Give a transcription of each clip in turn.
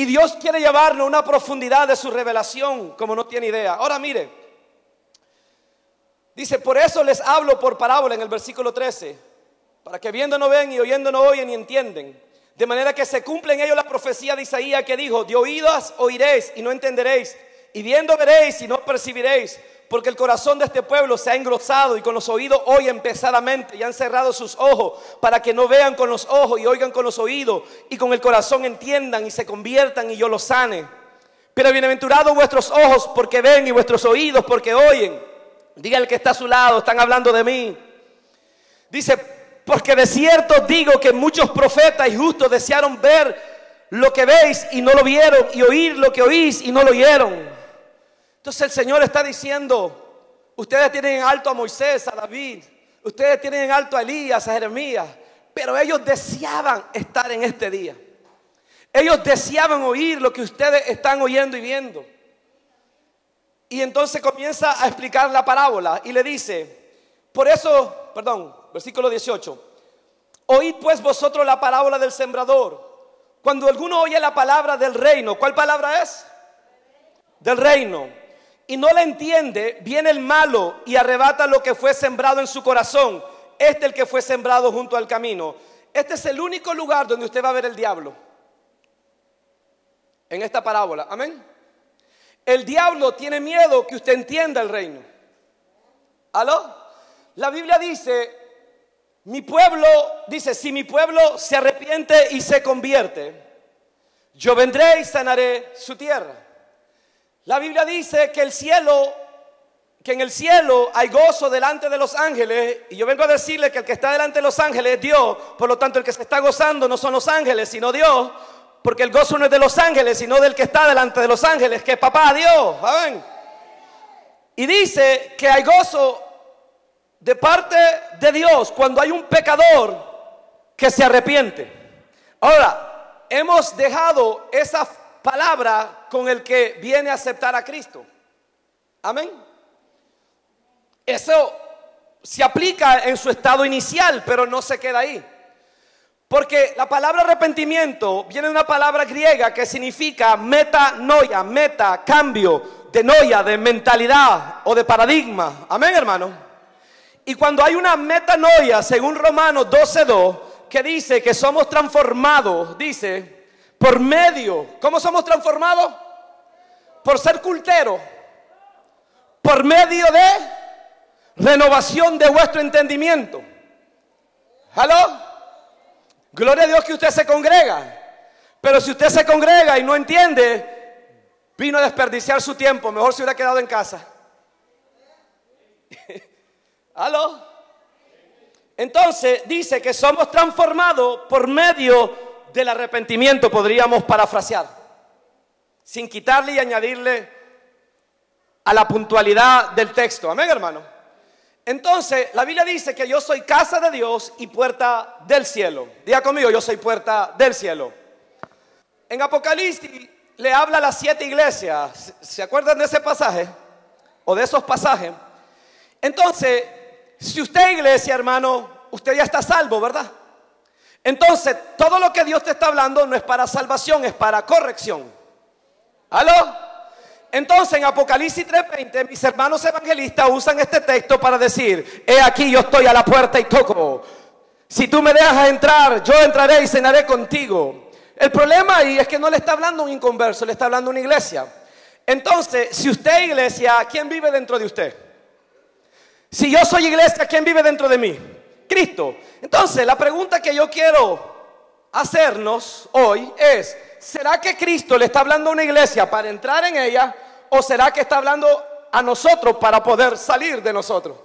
Y Dios quiere llevarnos a una profundidad de su revelación como no tiene idea. Ahora mire, dice, por eso les hablo por parábola en el versículo 13, para que viendo no ven y oyendo no oyen y entienden. De manera que se cumple en ellos la profecía de Isaías que dijo, de oídas oiréis y no entenderéis, y viendo veréis y no percibiréis, porque el corazón de este pueblo se ha engrosado y con los oídos oyen pesadamente y han cerrado sus ojos para que no vean con los ojos y oigan con los oídos y con el corazón entiendan y se conviertan y yo los sane. Pero bienaventurados vuestros ojos porque ven y vuestros oídos porque oyen. Diga el que está a su lado, están hablando de mí. Dice, porque de cierto digo que muchos profetas y justos desearon ver lo que veis y no lo vieron y oír lo que oís y no lo oyeron. Entonces el Señor está diciendo, ustedes tienen en alto a Moisés, a David, ustedes tienen en alto a Elías, a Jeremías, pero ellos deseaban estar en este día. Ellos deseaban oír lo que ustedes están oyendo y viendo. Y entonces comienza a explicar la parábola y le dice, por eso, perdón, versículo 18, oíd pues vosotros la parábola del sembrador. Cuando alguno oye la palabra del reino, ¿cuál palabra es? Del reino y no la entiende, viene el malo y arrebata lo que fue sembrado en su corazón. Este es el que fue sembrado junto al camino. Este es el único lugar donde usted va a ver el diablo. En esta parábola. Amén. El diablo tiene miedo que usted entienda el reino. ¿Aló? La Biblia dice, mi pueblo, dice, si mi pueblo se arrepiente y se convierte, yo vendré y sanaré su tierra. La Biblia dice que el cielo, que en el cielo hay gozo delante de los ángeles. Y yo vengo a decirle que el que está delante de los ángeles es Dios. Por lo tanto, el que se está gozando no son los ángeles, sino Dios. Porque el gozo no es de los ángeles, sino del que está delante de los ángeles, que es papá Dios. Amén. Y dice que hay gozo de parte de Dios cuando hay un pecador que se arrepiente. Ahora, hemos dejado esa palabra con el que viene a aceptar a Cristo. Amén. Eso se aplica en su estado inicial, pero no se queda ahí. Porque la palabra arrepentimiento viene de una palabra griega que significa metanoia, meta, cambio de noia, de mentalidad o de paradigma. Amén, hermano. Y cuando hay una metanoia, según Romanos 12:2, que dice que somos transformados, dice, por medio, ¿cómo somos transformados? Por ser culteros. Por medio de renovación de vuestro entendimiento. ¿Aló? Gloria a Dios que usted se congrega. Pero si usted se congrega y no entiende, vino a desperdiciar su tiempo. Mejor se hubiera quedado en casa. ¿Aló? Entonces dice que somos transformados por medio del arrepentimiento podríamos parafrasear, sin quitarle y añadirle a la puntualidad del texto. Amén, hermano. Entonces, la Biblia dice que yo soy casa de Dios y puerta del cielo. Diga conmigo, yo soy puerta del cielo. En Apocalipsis le habla a las siete iglesias. ¿Se acuerdan de ese pasaje? O de esos pasajes. Entonces, si usted iglesia, hermano, usted ya está salvo, ¿verdad? Entonces, todo lo que Dios te está hablando no es para salvación, es para corrección. ¿Aló? Entonces, en Apocalipsis 3:20, mis hermanos evangelistas usan este texto para decir, he aquí yo estoy a la puerta y toco. Si tú me dejas entrar, yo entraré y cenaré contigo. El problema ahí es que no le está hablando un inconverso, le está hablando una iglesia. Entonces, si usted iglesia, ¿quién vive dentro de usted? Si yo soy iglesia, ¿quién vive dentro de mí? Cristo. Entonces, la pregunta que yo quiero hacernos hoy es, ¿será que Cristo le está hablando a una iglesia para entrar en ella o será que está hablando a nosotros para poder salir de nosotros?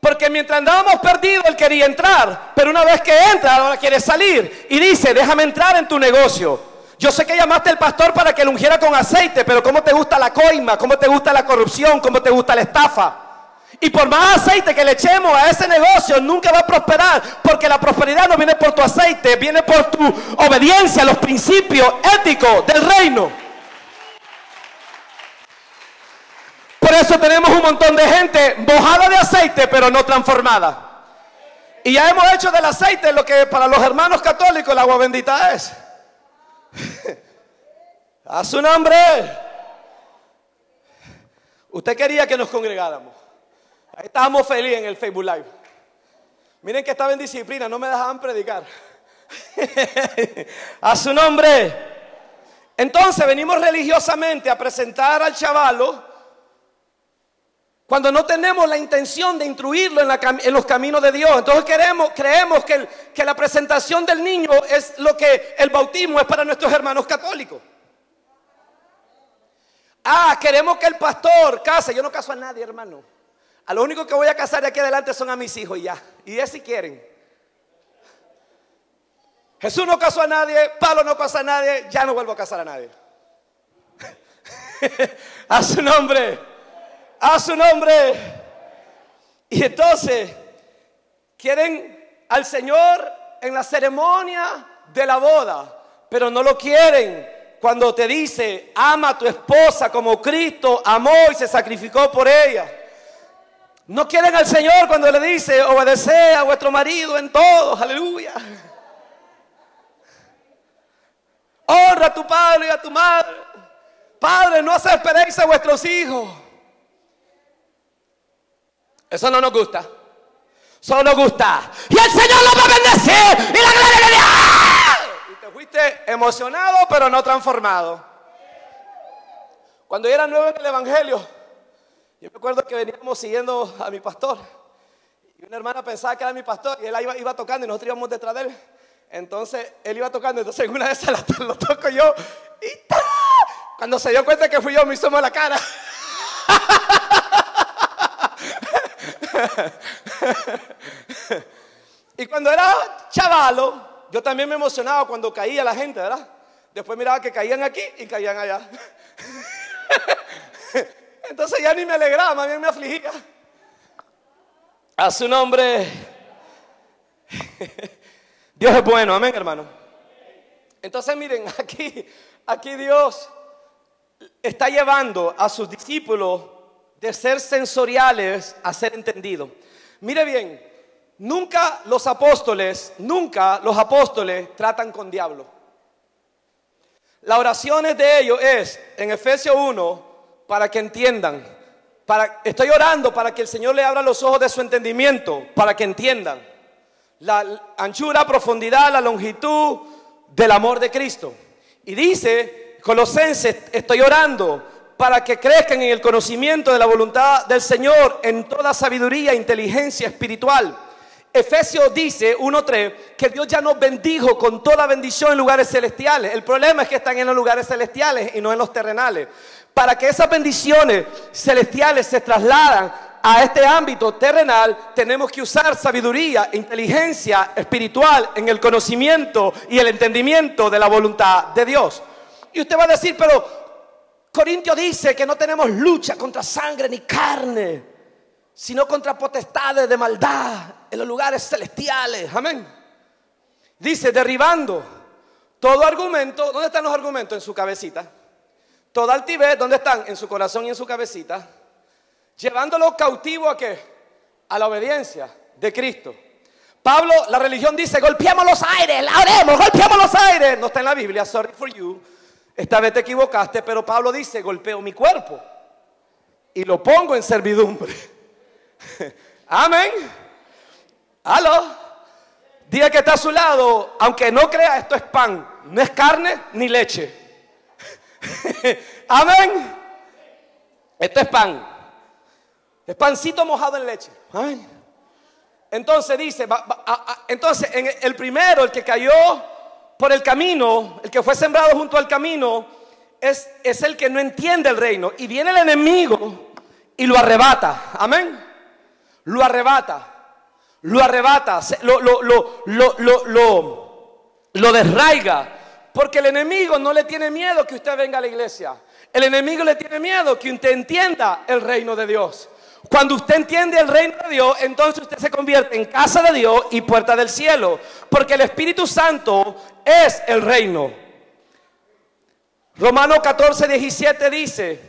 Porque mientras andábamos perdidos, él quería entrar, pero una vez que entra, ahora quiere salir y dice, déjame entrar en tu negocio. Yo sé que llamaste al pastor para que lo ungiera con aceite, pero ¿cómo te gusta la coima? ¿Cómo te gusta la corrupción? ¿Cómo te gusta la estafa? Y por más aceite que le echemos a ese negocio, nunca va a prosperar. Porque la prosperidad no viene por tu aceite, viene por tu obediencia a los principios éticos del reino. Por eso tenemos un montón de gente mojada de aceite, pero no transformada. Y ya hemos hecho del aceite lo que para los hermanos católicos el agua bendita es. A su nombre. Usted quería que nos congregáramos. Ahí estábamos felices en el Facebook Live. Miren que estaba en disciplina, no me dejaban predicar. a su nombre. Entonces venimos religiosamente a presentar al chavalo cuando no tenemos la intención de instruirlo en, los caminos de Dios. Entonces queremos, creemos que, que la presentación del niño es lo que el bautismo es para nuestros hermanos católicos. Ah, queremos que el pastor case. Yo no caso a nadie, hermano. A lo único que voy a casar de aquí adelante son a mis hijos ya. Y es si quieren. Jesús no casó a nadie, Pablo no casó a nadie, ya no vuelvo a casar a nadie. a su nombre, a su nombre. Y entonces, quieren al Señor en la ceremonia de la boda, pero no lo quieren cuando te dice, ama a tu esposa como Cristo amó y se sacrificó por ella. No quieren al Señor cuando le dice, obedece a vuestro marido en todo, aleluya. Honra a tu padre y a tu madre. Padre, no esperéis a vuestros hijos. Eso no nos gusta. Eso nos gusta. Y el Señor lo va a bendecir. Y la gloria de Dios. Y te fuiste emocionado, pero no transformado. Cuando yo era nuevo en el Evangelio, yo me acuerdo que veníamos siguiendo a mi pastor. Y una hermana pensaba que era mi pastor y él iba, iba tocando y nosotros íbamos detrás de él. Entonces él iba tocando, entonces en una esas lo toco yo y cuando se dio cuenta que fui yo me hizo la cara. y cuando era chavalo, yo también me emocionaba cuando caía la gente, ¿verdad? Después miraba que caían aquí y caían allá. Entonces ya ni me alegraba, más bien me afligía. A su nombre. Dios es bueno, amén, hermano. Entonces miren, aquí, aquí Dios está llevando a sus discípulos de ser sensoriales a ser entendidos. Mire bien, nunca los apóstoles, nunca los apóstoles tratan con diablo. Las oraciones de ellos es en Efesios 1 para que entiendan. Para, estoy orando para que el Señor le abra los ojos de su entendimiento, para que entiendan la anchura, profundidad, la longitud del amor de Cristo. Y dice, Colosenses, estoy orando para que crezcan en el conocimiento de la voluntad del Señor en toda sabiduría e inteligencia espiritual. Efesios dice 1.3 que Dios ya nos bendijo con toda bendición en lugares celestiales. El problema es que están en los lugares celestiales y no en los terrenales. Para que esas bendiciones celestiales se trasladan a este ámbito terrenal, tenemos que usar sabiduría, inteligencia espiritual en el conocimiento y el entendimiento de la voluntad de Dios. Y usted va a decir, pero Corintio dice que no tenemos lucha contra sangre ni carne, sino contra potestades de maldad en los lugares celestiales. Amén. Dice, derribando todo argumento, ¿dónde están los argumentos? En su cabecita. Toda altivez, ¿dónde están? En su corazón y en su cabecita llevándolo cautivo a qué? A la obediencia de Cristo. Pablo, la religión dice, golpeamos los aires, la haremos, golpeamos los aires. No está en la Biblia, sorry for you. Esta vez te equivocaste, pero Pablo dice, golpeo mi cuerpo y lo pongo en servidumbre. Amén. Aló. Diga que está a su lado, aunque no crea, esto es pan, no es carne ni leche. Amén. Esto es pan. Es pancito mojado en leche. Entonces dice, entonces en el primero, el que cayó por el camino, el que fue sembrado junto al camino, es, es el que no entiende el reino. Y viene el enemigo y lo arrebata. Amén. Lo arrebata. Lo arrebata. Lo, lo, lo, lo, lo, lo desraiga. Porque el enemigo no le tiene miedo que usted venga a la iglesia. El enemigo le tiene miedo que usted entienda el reino de Dios. Cuando usted entiende el reino de Dios, entonces usted se convierte en casa de Dios y puerta del cielo. Porque el Espíritu Santo es el reino. Romano 14, 17 dice,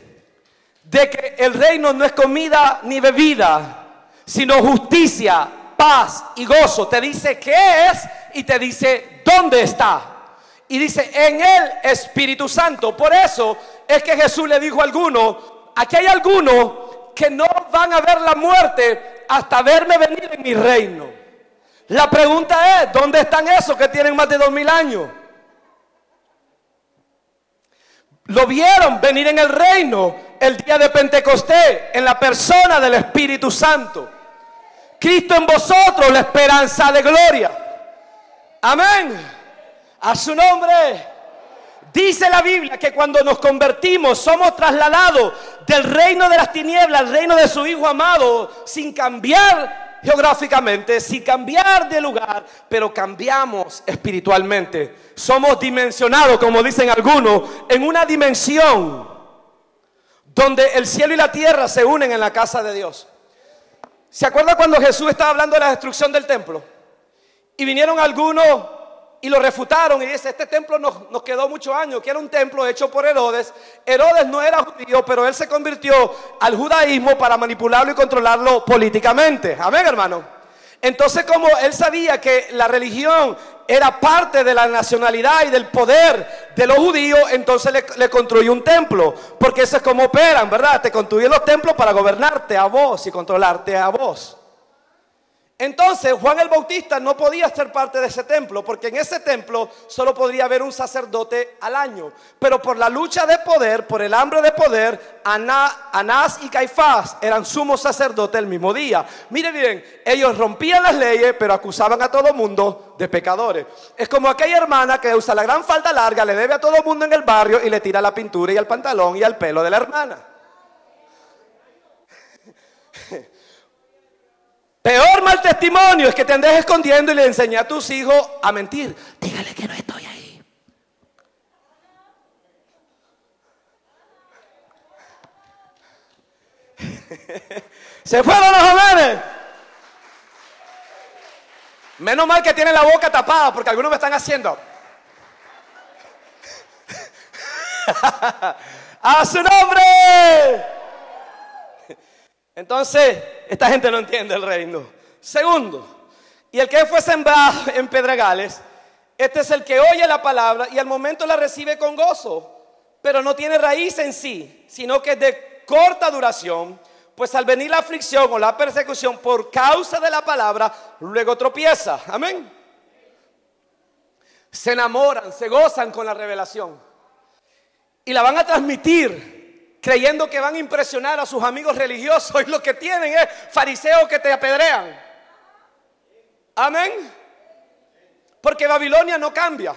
de que el reino no es comida ni bebida, sino justicia, paz y gozo. Te dice qué es y te dice dónde está. Y dice en el Espíritu Santo. Por eso es que Jesús le dijo a algunos, aquí hay algunos que no van a ver la muerte hasta verme venir en mi reino. La pregunta es, ¿dónde están esos que tienen más de dos mil años? Lo vieron venir en el reino el día de Pentecostés, en la persona del Espíritu Santo. Cristo en vosotros, la esperanza de gloria. Amén. A su nombre. Dice la Biblia que cuando nos convertimos somos trasladados del reino de las tinieblas al reino de su Hijo amado sin cambiar geográficamente, sin cambiar de lugar, pero cambiamos espiritualmente. Somos dimensionados, como dicen algunos, en una dimensión donde el cielo y la tierra se unen en la casa de Dios. ¿Se acuerda cuando Jesús estaba hablando de la destrucción del templo? Y vinieron algunos y lo refutaron y dice, este templo nos, nos, quedó muchos años, que era un templo hecho por Herodes. Herodes no era judío, pero él se convirtió al judaísmo para manipularlo y controlarlo políticamente. Amén, hermano. Entonces como él sabía que la religión era parte de la nacionalidad y del poder de los judíos, entonces le, construyó un templo, porque eso es como operan, ¿verdad? Te construyen los templos para gobernarte a vos y controlarte a vos. Entonces Juan el Bautista no podía ser parte de ese templo, porque en ese templo solo podría haber un sacerdote al año. Pero por la lucha de poder, por el hambre de poder, Anás y Caifás eran sumos sacerdotes el mismo día. Miren bien, ellos rompían las leyes, pero acusaban a todo mundo de pecadores. Es como aquella hermana que usa la gran falda larga, le debe a todo mundo en el barrio y le tira la pintura y el pantalón y el pelo de la hermana. Peor mal testimonio es que te andes escondiendo y le enseñas a tus hijos a mentir. Dígale que no estoy ahí. Se fueron los jóvenes. Menos mal que tienen la boca tapada porque algunos me están haciendo. a su nombre. Entonces, esta gente no entiende el reino. Segundo, y el que fue sembrado en pedregales, este es el que oye la palabra y al momento la recibe con gozo, pero no tiene raíz en sí, sino que es de corta duración, pues al venir la aflicción o la persecución por causa de la palabra, luego tropieza. Amén. Se enamoran, se gozan con la revelación y la van a transmitir creyendo que van a impresionar a sus amigos religiosos y lo que tienen es fariseos que te apedrean. Amén. Porque Babilonia no cambia.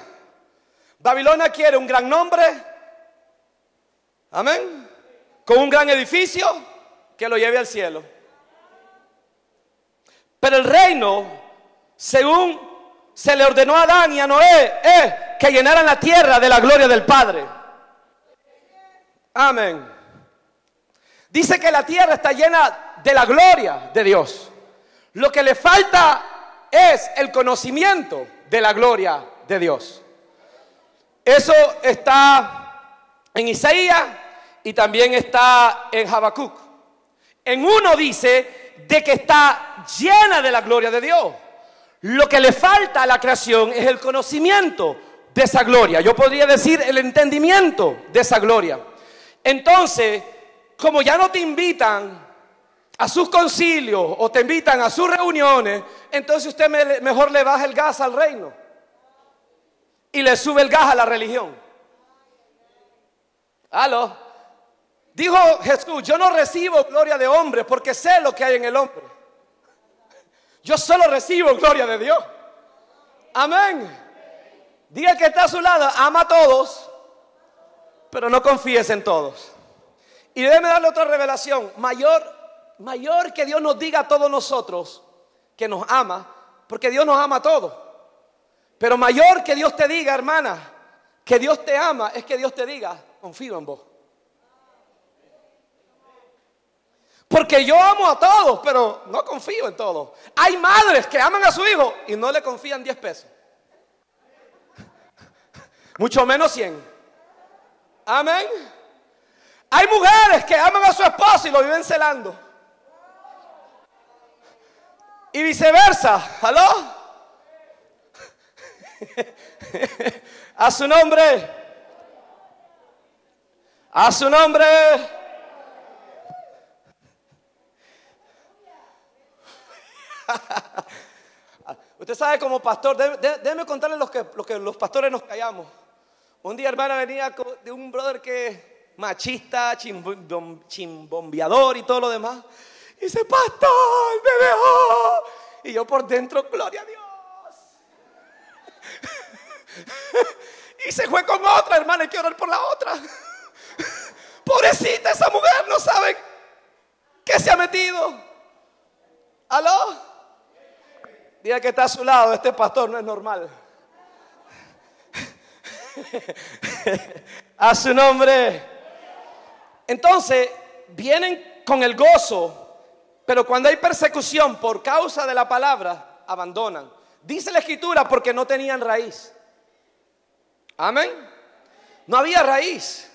Babilonia quiere un gran nombre. Amén. Con un gran edificio que lo lleve al cielo. Pero el reino, según se le ordenó a Adán y a Noé, es que llenaran la tierra de la gloria del Padre. Amén. Dice que la tierra está llena de la gloria de Dios. Lo que le falta es el conocimiento de la gloria de Dios. Eso está en Isaías y también está en Habacuc. En uno dice de que está llena de la gloria de Dios. Lo que le falta a la creación es el conocimiento de esa gloria. Yo podría decir el entendimiento de esa gloria. Entonces, como ya no te invitan a sus concilios o te invitan a sus reuniones, entonces usted mejor le baja el gas al reino y le sube el gas a la religión. ¿Aló? Dijo Jesús, yo no recibo gloria de hombre porque sé lo que hay en el hombre. Yo solo recibo gloria de Dios. Amén. Diga que está a su lado, ama a todos, pero no confíes en todos. Y déjeme darle otra revelación. Mayor, mayor que Dios nos diga a todos nosotros que nos ama, porque Dios nos ama a todos. Pero mayor que Dios te diga, hermana, que Dios te ama, es que Dios te diga, confío en vos. Porque yo amo a todos, pero no confío en todos. Hay madres que aman a su hijo y no le confían 10 pesos. Mucho menos 100. Amén. Hay mujeres que aman a su esposo y lo viven celando. Y viceversa. ¿Aló? A su nombre. A su nombre. Usted sabe como pastor, déjeme contarle lo que, lo que los pastores nos callamos. Un día hermana venía de un brother que machista, chimbombeador y todo lo demás. Y dice, pastor, me dejó. Y yo por dentro, gloria a Dios. y se fue con otra hermana, hay que orar por la otra. Pobrecita esa mujer, no sabe qué se ha metido. ¿Aló? Diga que está a su lado, este pastor no es normal. a su nombre. Entonces, vienen con el gozo, pero cuando hay persecución por causa de la palabra, abandonan. Dice la escritura porque no tenían raíz. Amén. No había raíz.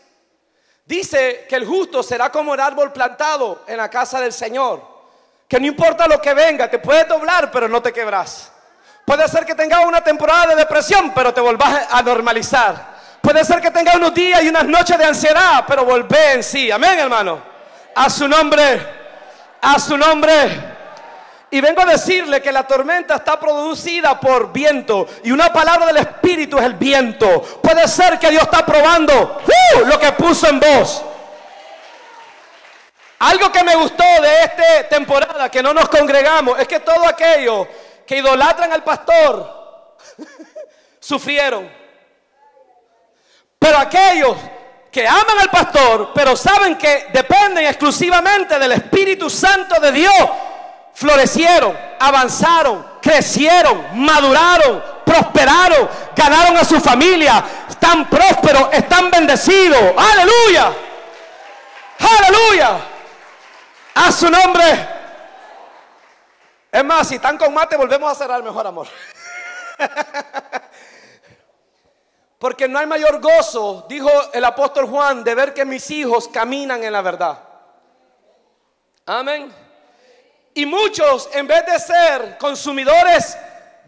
Dice que el justo será como el árbol plantado en la casa del Señor que no importa lo que venga, te puedes doblar, pero no te quebras. Puede ser que tengas una temporada de depresión, pero te volvás a normalizar. Puede ser que tengas unos días y unas noches de ansiedad, pero volvé en sí. Amén, hermano. A su nombre, a su nombre. Y vengo a decirle que la tormenta está producida por viento y una palabra del Espíritu es el viento. Puede ser que Dios está probando ¡uh! lo que puso en vos. Algo que me gustó de esta temporada, que no nos congregamos, es que todos aquellos que idolatran al pastor sufrieron. Pero aquellos que aman al pastor, pero saben que dependen exclusivamente del Espíritu Santo de Dios, florecieron, avanzaron, crecieron, maduraron, prosperaron, ganaron a su familia, están prósperos, están bendecidos. Aleluya. Aleluya. A su nombre. Es más, si están con mate, volvemos a cerrar mejor amor. Porque no hay mayor gozo, dijo el apóstol Juan, de ver que mis hijos caminan en la verdad. Amén. Y muchos, en vez de ser consumidores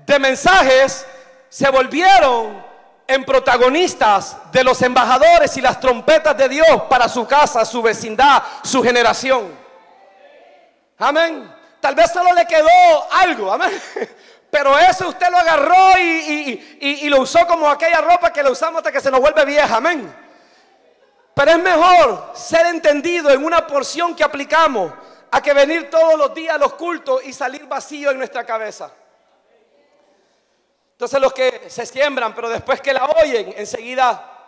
de mensajes, se volvieron en protagonistas de los embajadores y las trompetas de Dios para su casa, su vecindad, su generación. Amén. Tal vez solo le quedó algo, amén. Pero eso usted lo agarró y, lo usó como aquella ropa que le usamos hasta que se nos vuelve vieja, amén. Pero es mejor ser entendido en una porción que aplicamos a que venir todos los días a los cultos y salir vacío en nuestra cabeza. Entonces los que se siembran, pero después que la oyen, enseguida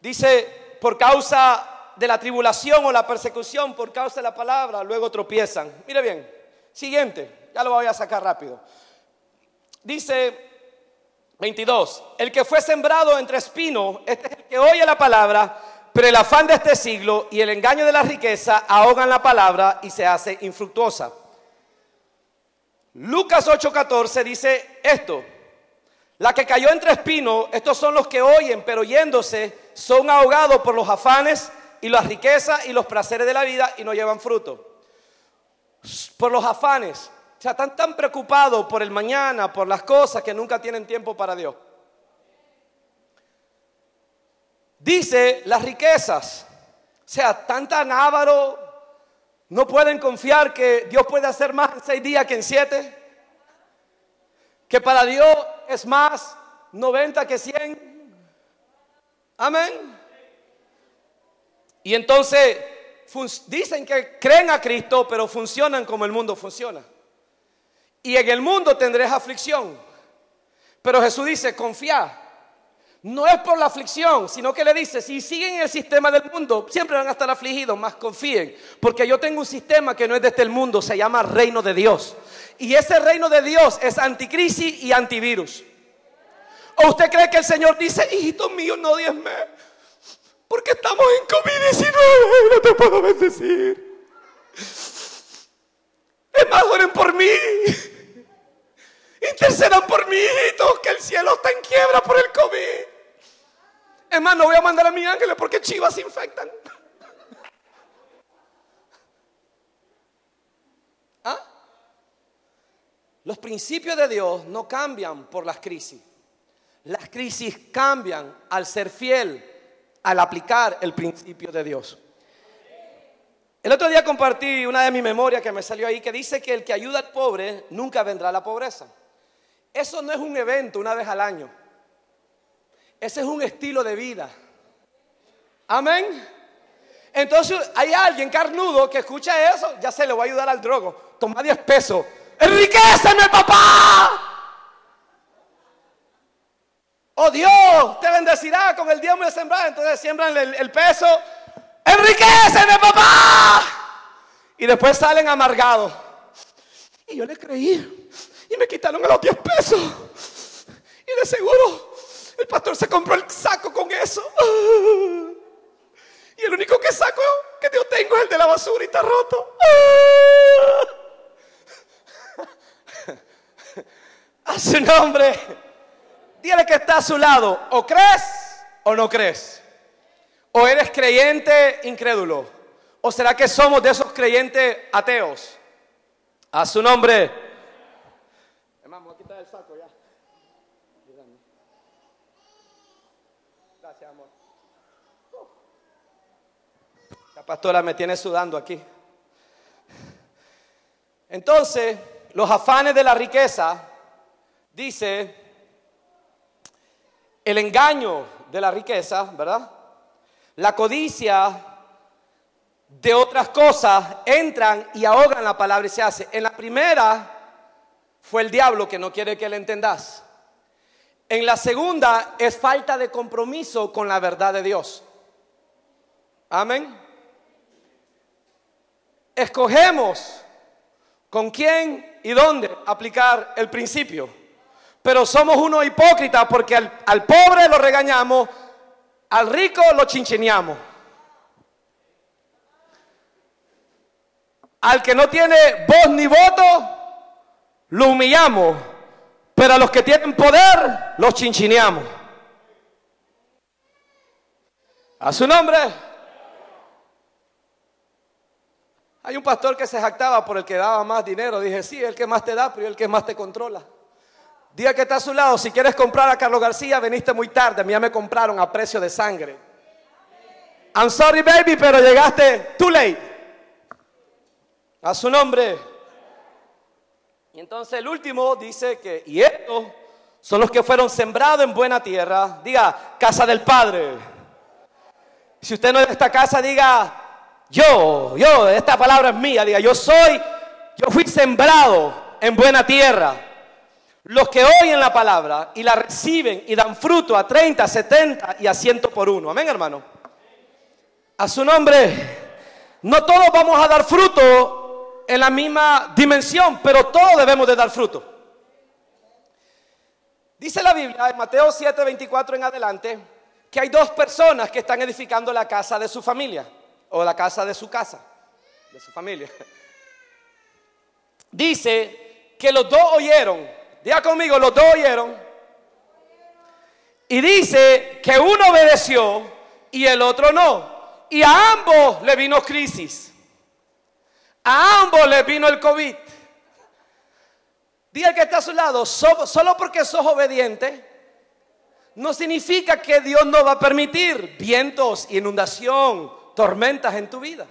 dice, por causa de la tribulación o la persecución por causa de la palabra, luego tropiezan. Mire bien, siguiente, ya lo voy a sacar rápido. Dice 22, el que fue sembrado entre espinos, este es el que oye la palabra, pero el afán de este siglo y el engaño de la riqueza ahogan la palabra y se hace infructuosa. Lucas 8:14 dice esto, la que cayó entre espinos, estos son los que oyen, pero yéndose son ahogados por los afanes y las riquezas y los placeres de la vida y no llevan fruto. Por los afanes. O sea, están tan preocupados por el mañana, por las cosas que nunca tienen tiempo para Dios. Dice las riquezas. O sea, tanta návaro no pueden confiar que Dios puede hacer más en seis días que en siete. Que para Dios es más 90 que 100. Amén. Y entonces dicen que creen a Cristo, pero funcionan como el mundo funciona. Y en el mundo tendréis aflicción. Pero Jesús dice, confía. No es por la aflicción, sino que le dice, si siguen el sistema del mundo, siempre van a estar afligidos, más confíen. Porque yo tengo un sistema que no es de este mundo, se llama reino de Dios. Y ese reino de Dios es anticrisis y antivirus. ¿O usted cree que el Señor dice, hijito mío, no diezme? Porque estamos en COVID-19 y no te puedo bendecir. Es más, oren por mí. Intercedan por mí, hijito, que el cielo está en quiebra por el COVID. Es más, no voy a mandar a mi ángeles porque chivas se infectan. ¿Ah? Los principios de Dios no cambian por las crisis. Las crisis cambian al ser fiel, al aplicar el principio de Dios. El otro día compartí una de mis memorias que me salió ahí que dice que el que ayuda al pobre nunca vendrá la pobreza. Eso no es un evento una vez al año. Ese es un estilo de vida. Amén. Entonces hay alguien carnudo que escucha eso, ya se le va a ayudar al drogo. Toma 10 pesos. ¡Enriqueceme, papá! Oh Dios, te bendecirá con el diezmo de sembrar. Entonces siembran el, peso enriqueceme papá. Y después salen amargados. Y yo le creí. Y me quitaron los 10 pesos. Y de seguro el pastor se compró el saco con eso. Y el único que saco que yo tengo es el de la basura y está roto. A su nombre. Dile que está a su lado. O crees o no crees. ¿O eres creyente incrédulo? ¿O será que somos de esos creyentes ateos? A su nombre. Hermano, voy a quitar el saco ya. Gracias, amor. La pastora me tiene sudando aquí. Entonces, los afanes de la riqueza, dice, el engaño de la riqueza, ¿verdad? La codicia de otras cosas entran y ahogan la palabra y se hace. En la primera fue el diablo que no quiere que le entendas. En la segunda es falta de compromiso con la verdad de Dios. Amén. Escogemos con quién y dónde aplicar el principio. Pero somos unos hipócritas porque al, al pobre lo regañamos al rico lo chinchineamos. Al que no tiene voz ni voto, lo humillamos. Pero a los que tienen poder, los chinchineamos. A su nombre. Hay un pastor que se jactaba por el que daba más dinero. Dije, sí, el que más te da, pero el que más te controla. Diga que está a su lado, si quieres comprar a Carlos García, veniste muy tarde, ya me compraron a precio de sangre. I'm sorry baby, pero llegaste too late. A su nombre. Y entonces el último dice que, y estos son los que fueron sembrados en buena tierra. Diga, casa del Padre. Si usted no es de esta casa, diga, yo, yo, esta palabra es mía. Diga, yo soy, yo fui sembrado en buena tierra. Los que oyen la palabra y la reciben y dan fruto a 30, 70 y a 100 por uno. Amén, hermano. A su nombre. No todos vamos a dar fruto en la misma dimensión, pero todos debemos de dar fruto. Dice la Biblia en Mateo 7, 24 en adelante que hay dos personas que están edificando la casa de su familia o la casa de su casa, de su familia. Dice que los dos oyeron Diga conmigo, los dos oyeron. Y dice que uno obedeció y el otro no. Y a ambos le vino crisis. A ambos le vino el COVID. Diga que está a su lado, solo porque sos obediente, no significa que Dios no va a permitir vientos, inundación, tormentas en tu vida.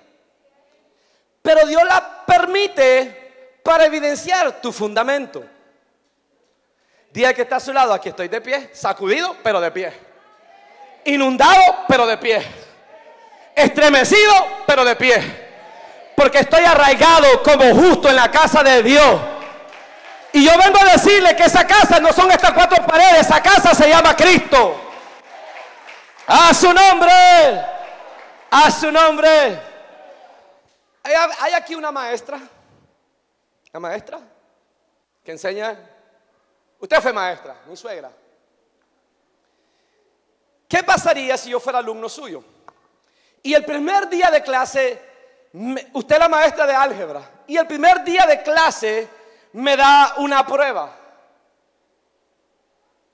Pero Dios la permite para evidenciar tu fundamento. Día que está a su lado, aquí estoy de pie, sacudido, pero de pie. Inundado, pero de pie. Estremecido, pero de pie. Porque estoy arraigado como justo en la casa de Dios. Y yo vengo a decirle que esa casa no son estas cuatro paredes, esa casa se llama Cristo. A su nombre. A su nombre. Hay, aquí una maestra. La maestra que enseña Usted fue maestra, mi suegra. ¿Qué pasaría si yo fuera alumno suyo? Y el primer día de clase, usted es la maestra de álgebra, y el primer día de clase me da una prueba.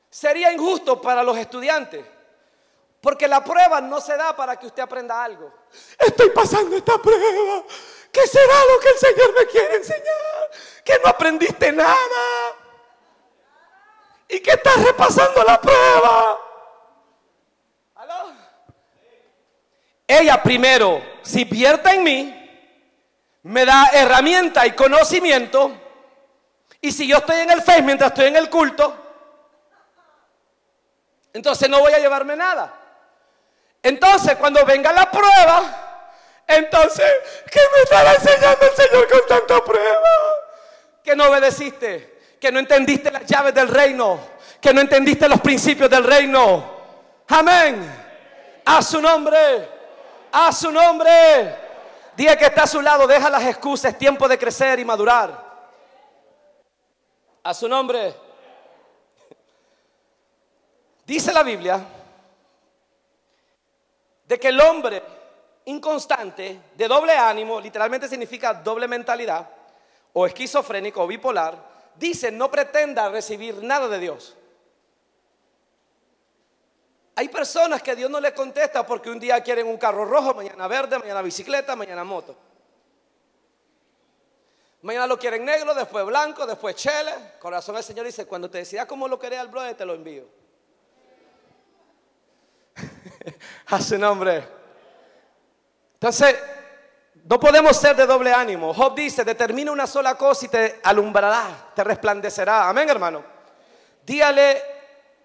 Sería injusto para los estudiantes, porque la prueba no se da para que usted aprenda algo. Estoy pasando esta prueba. ¿Qué será lo que el Señor me quiere enseñar? Que no aprendiste nada. ¿Y que estás repasando la prueba? ¿Aló? Ella primero, si vierte en mí, me da herramienta y conocimiento. Y si yo estoy en el face mientras estoy en el culto, entonces no voy a llevarme nada. Entonces, cuando venga la prueba, entonces, ¿qué me estará enseñando el Señor con tanta prueba? Que no obedeciste, que no entendiste las llaves del reino, que no entendiste los principios del reino. Amén. A su nombre, a su nombre. Diga que está a su lado, deja las excusas, es tiempo de crecer y madurar. A su nombre. Dice la Biblia de que el hombre inconstante, de doble ánimo, literalmente significa doble mentalidad, o esquizofrénico o bipolar, dice no pretenda recibir nada de Dios. Hay personas que Dios no le contesta porque un día quieren un carro rojo, mañana verde, mañana bicicleta, mañana moto. Mañana lo quieren negro, después blanco, después chele. Corazón del Señor dice, cuando te decidas cómo lo querés al brother, te lo envío. A su nombre. Entonces, no podemos ser de doble ánimo. Job dice, determina una sola cosa y te alumbrará, te resplandecerá. Amén, hermano. Dígale,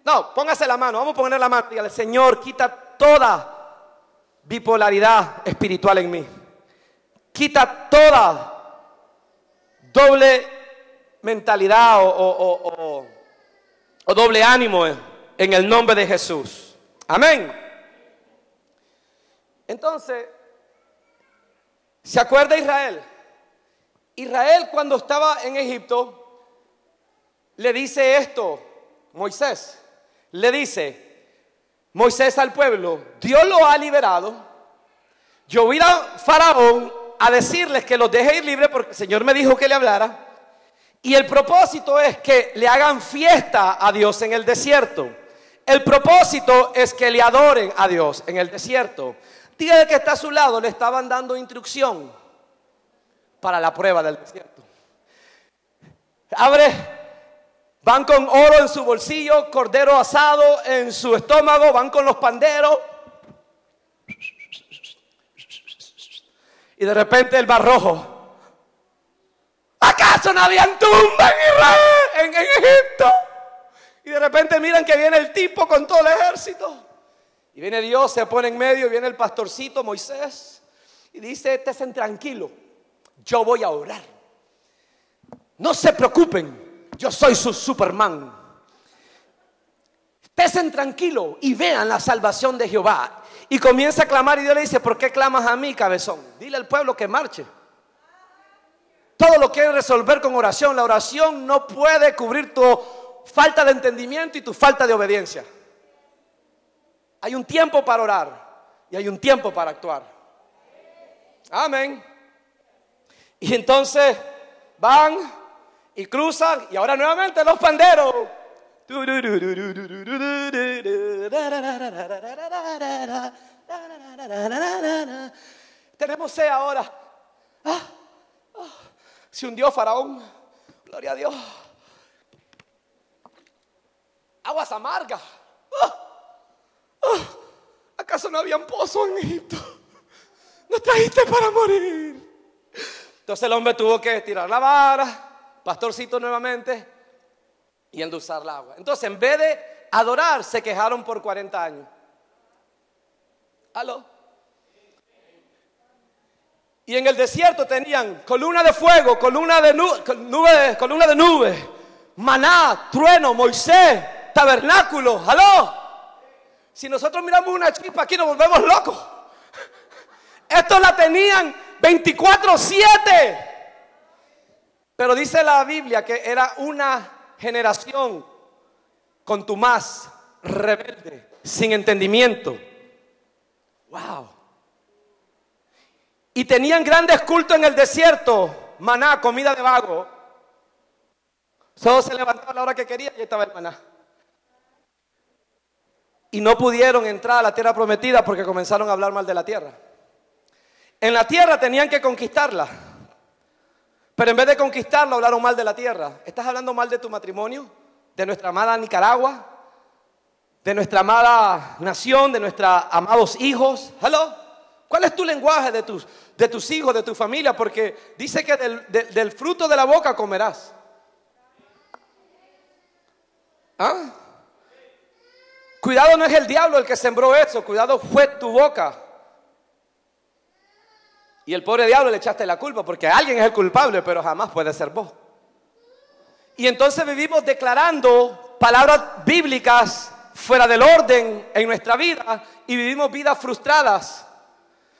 no, póngase la mano, vamos a poner la mano. Dígale, Señor, quita toda bipolaridad espiritual en mí. Quita toda doble mentalidad o, o doble ánimo en el nombre de Jesús. Amén. Entonces, ¿se acuerda Israel? Israel cuando estaba en Egipto, le dice esto, Moisés, le dice, Moisés al pueblo, Dios lo ha liberado, yo voy a Faraón a decirles que los deje ir libre porque el Señor me dijo que le hablara, y el propósito es que le hagan fiesta a Dios en el desierto. El propósito es que le adoren a Dios en el desierto. Dígale que está a su lado, le estaban dando instrucción para la prueba del desierto. Abre, van con oro en su bolsillo, cordero asado en su estómago, van con los panderos. Y de repente el barrojo. ¿Acaso no habían tumba en en Egipto? Y de repente miran que viene el tipo con todo el ejército. Y viene Dios, se pone en medio, y viene el pastorcito Moisés y dice, estén tranquilo, yo voy a orar. No se preocupen, yo soy su Superman. Estén tranquilo y vean la salvación de Jehová. Y comienza a clamar y Dios le dice, ¿por qué clamas a mí, cabezón? Dile al pueblo que marche. Todo lo quiere resolver con oración. La oración no puede cubrir tu falta de entendimiento y tu falta de obediencia. Hay un tiempo para orar y hay un tiempo para actuar. Amén. Y entonces van y cruzan y ahora nuevamente los panderos. Tenemos sed ahora. Ah, ah. Se hundió Faraón. Gloria a Dios. Aguas amargas. Ah. ¿Acaso no había un pozo en Egipto? No trajiste para morir. Entonces el hombre tuvo que tirar la vara, pastorcito nuevamente, y endulzar el agua. Entonces en vez de adorar, se quejaron por 40 años. ¿Aló? Y en el desierto tenían columna de fuego, columna de nube, columna de nube, maná, trueno, Moisés, tabernáculo. ¿Aló? Si nosotros miramos una chispa aquí nos volvemos locos. Estos la tenían 24/7. Pero dice la Biblia que era una generación con tu más rebelde, sin entendimiento. Wow. Y tenían grandes cultos en el desierto, maná, comida de vago. Solo se levantaba a la hora que quería y estaba el maná y no pudieron entrar a la tierra prometida porque comenzaron a hablar mal de la tierra. En la tierra tenían que conquistarla, Pero en vez de conquistarlo, hablaron mal de la tierra. ¿Estás hablando mal de tu matrimonio? ¿De nuestra amada Nicaragua? ¿De nuestra amada nación? ¿De nuestros amados hijos? ¿Hello? ¿Cuál es tu lenguaje de tus, de tus hijos, de tu familia? Porque dice que del, del fruto de la boca comerás. ¿Ah? Cuidado no es el diablo el que sembró eso, cuidado fue tu boca. Y el pobre diablo le echaste la culpa porque alguien es el culpable, pero jamás puede ser vos. Y entonces vivimos declarando palabras bíblicas fuera del orden en nuestra vida y vivimos vidas frustradas.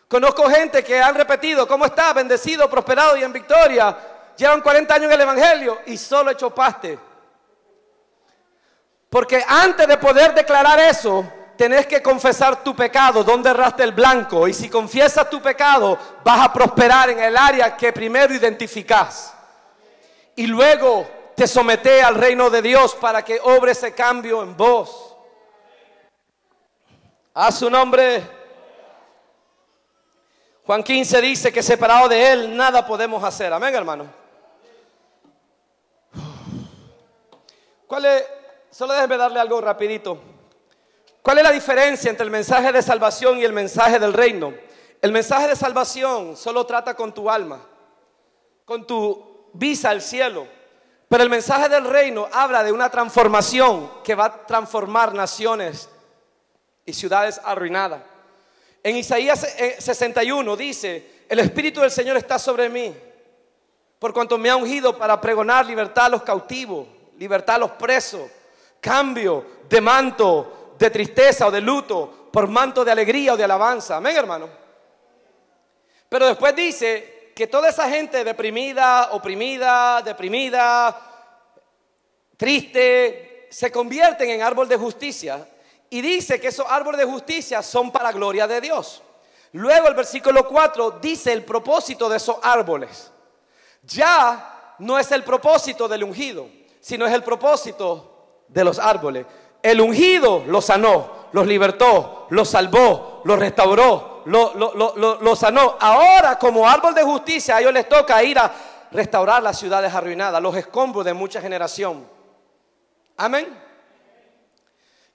Conozco gente que han repetido, ¿cómo está? Bendecido, prosperado y en victoria. Llevan 40 años en el Evangelio y solo hecho paste. Porque antes de poder declarar eso, tenés que confesar tu pecado, donde erraste el blanco. Y si confiesas tu pecado, vas a prosperar en el área que primero identificás. Y luego te someté al reino de Dios para que obre ese cambio en vos. A su nombre. Juan 15 dice que separado de Él nada podemos hacer. Amén, hermano. ¿Cuál es? Solo déjenme darle algo rapidito. ¿Cuál es la diferencia entre el mensaje de salvación y el mensaje del reino? El mensaje de salvación solo trata con tu alma, con tu visa al cielo. Pero el mensaje del reino habla de una transformación que va a transformar naciones y ciudades arruinadas. En Isaías 61 dice, el Espíritu del Señor está sobre mí, por cuanto me ha ungido para pregonar libertad a los cautivos, libertad a los presos, cambio de manto de tristeza o de luto por manto de alegría o de alabanza. Amén, hermano. Pero después dice que toda esa gente deprimida, oprimida, deprimida, triste, se convierten en árbol de justicia. Y dice que esos árboles de justicia son para gloria de Dios. Luego el versículo 4 dice el propósito de esos árboles. Ya no es el propósito del ungido, sino es el propósito de los árboles. El ungido los sanó, los libertó, los salvó, los restauró, los sanó. Ahora, como árbol de justicia, a ellos les toca ir a restaurar las ciudades arruinadas, los escombros de mucha generación. Amén.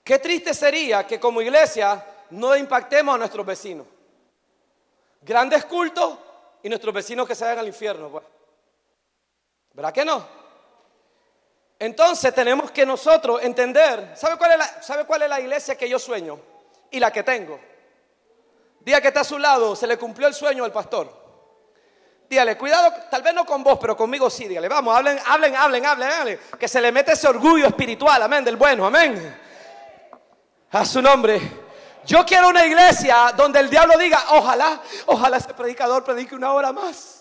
Qué triste sería que como iglesia no impactemos a nuestros vecinos. Grandes cultos y nuestros vecinos que se vayan al infierno. Pues. ¿Verdad que no? Entonces tenemos que nosotros entender, ¿sabe cuál, es la, ¿sabe cuál es la iglesia que yo sueño? Y la que tengo. Día que está a su lado, se le cumplió el sueño al pastor. Dígale, cuidado, tal vez no con vos, pero conmigo sí. Dígale, vamos, hablen, hablen, hablen, hablen, hablen. Que se le mete ese orgullo espiritual, amén, del bueno, amén. A su nombre. Yo quiero una iglesia donde el diablo diga, ojalá, ojalá ese predicador predique una hora más.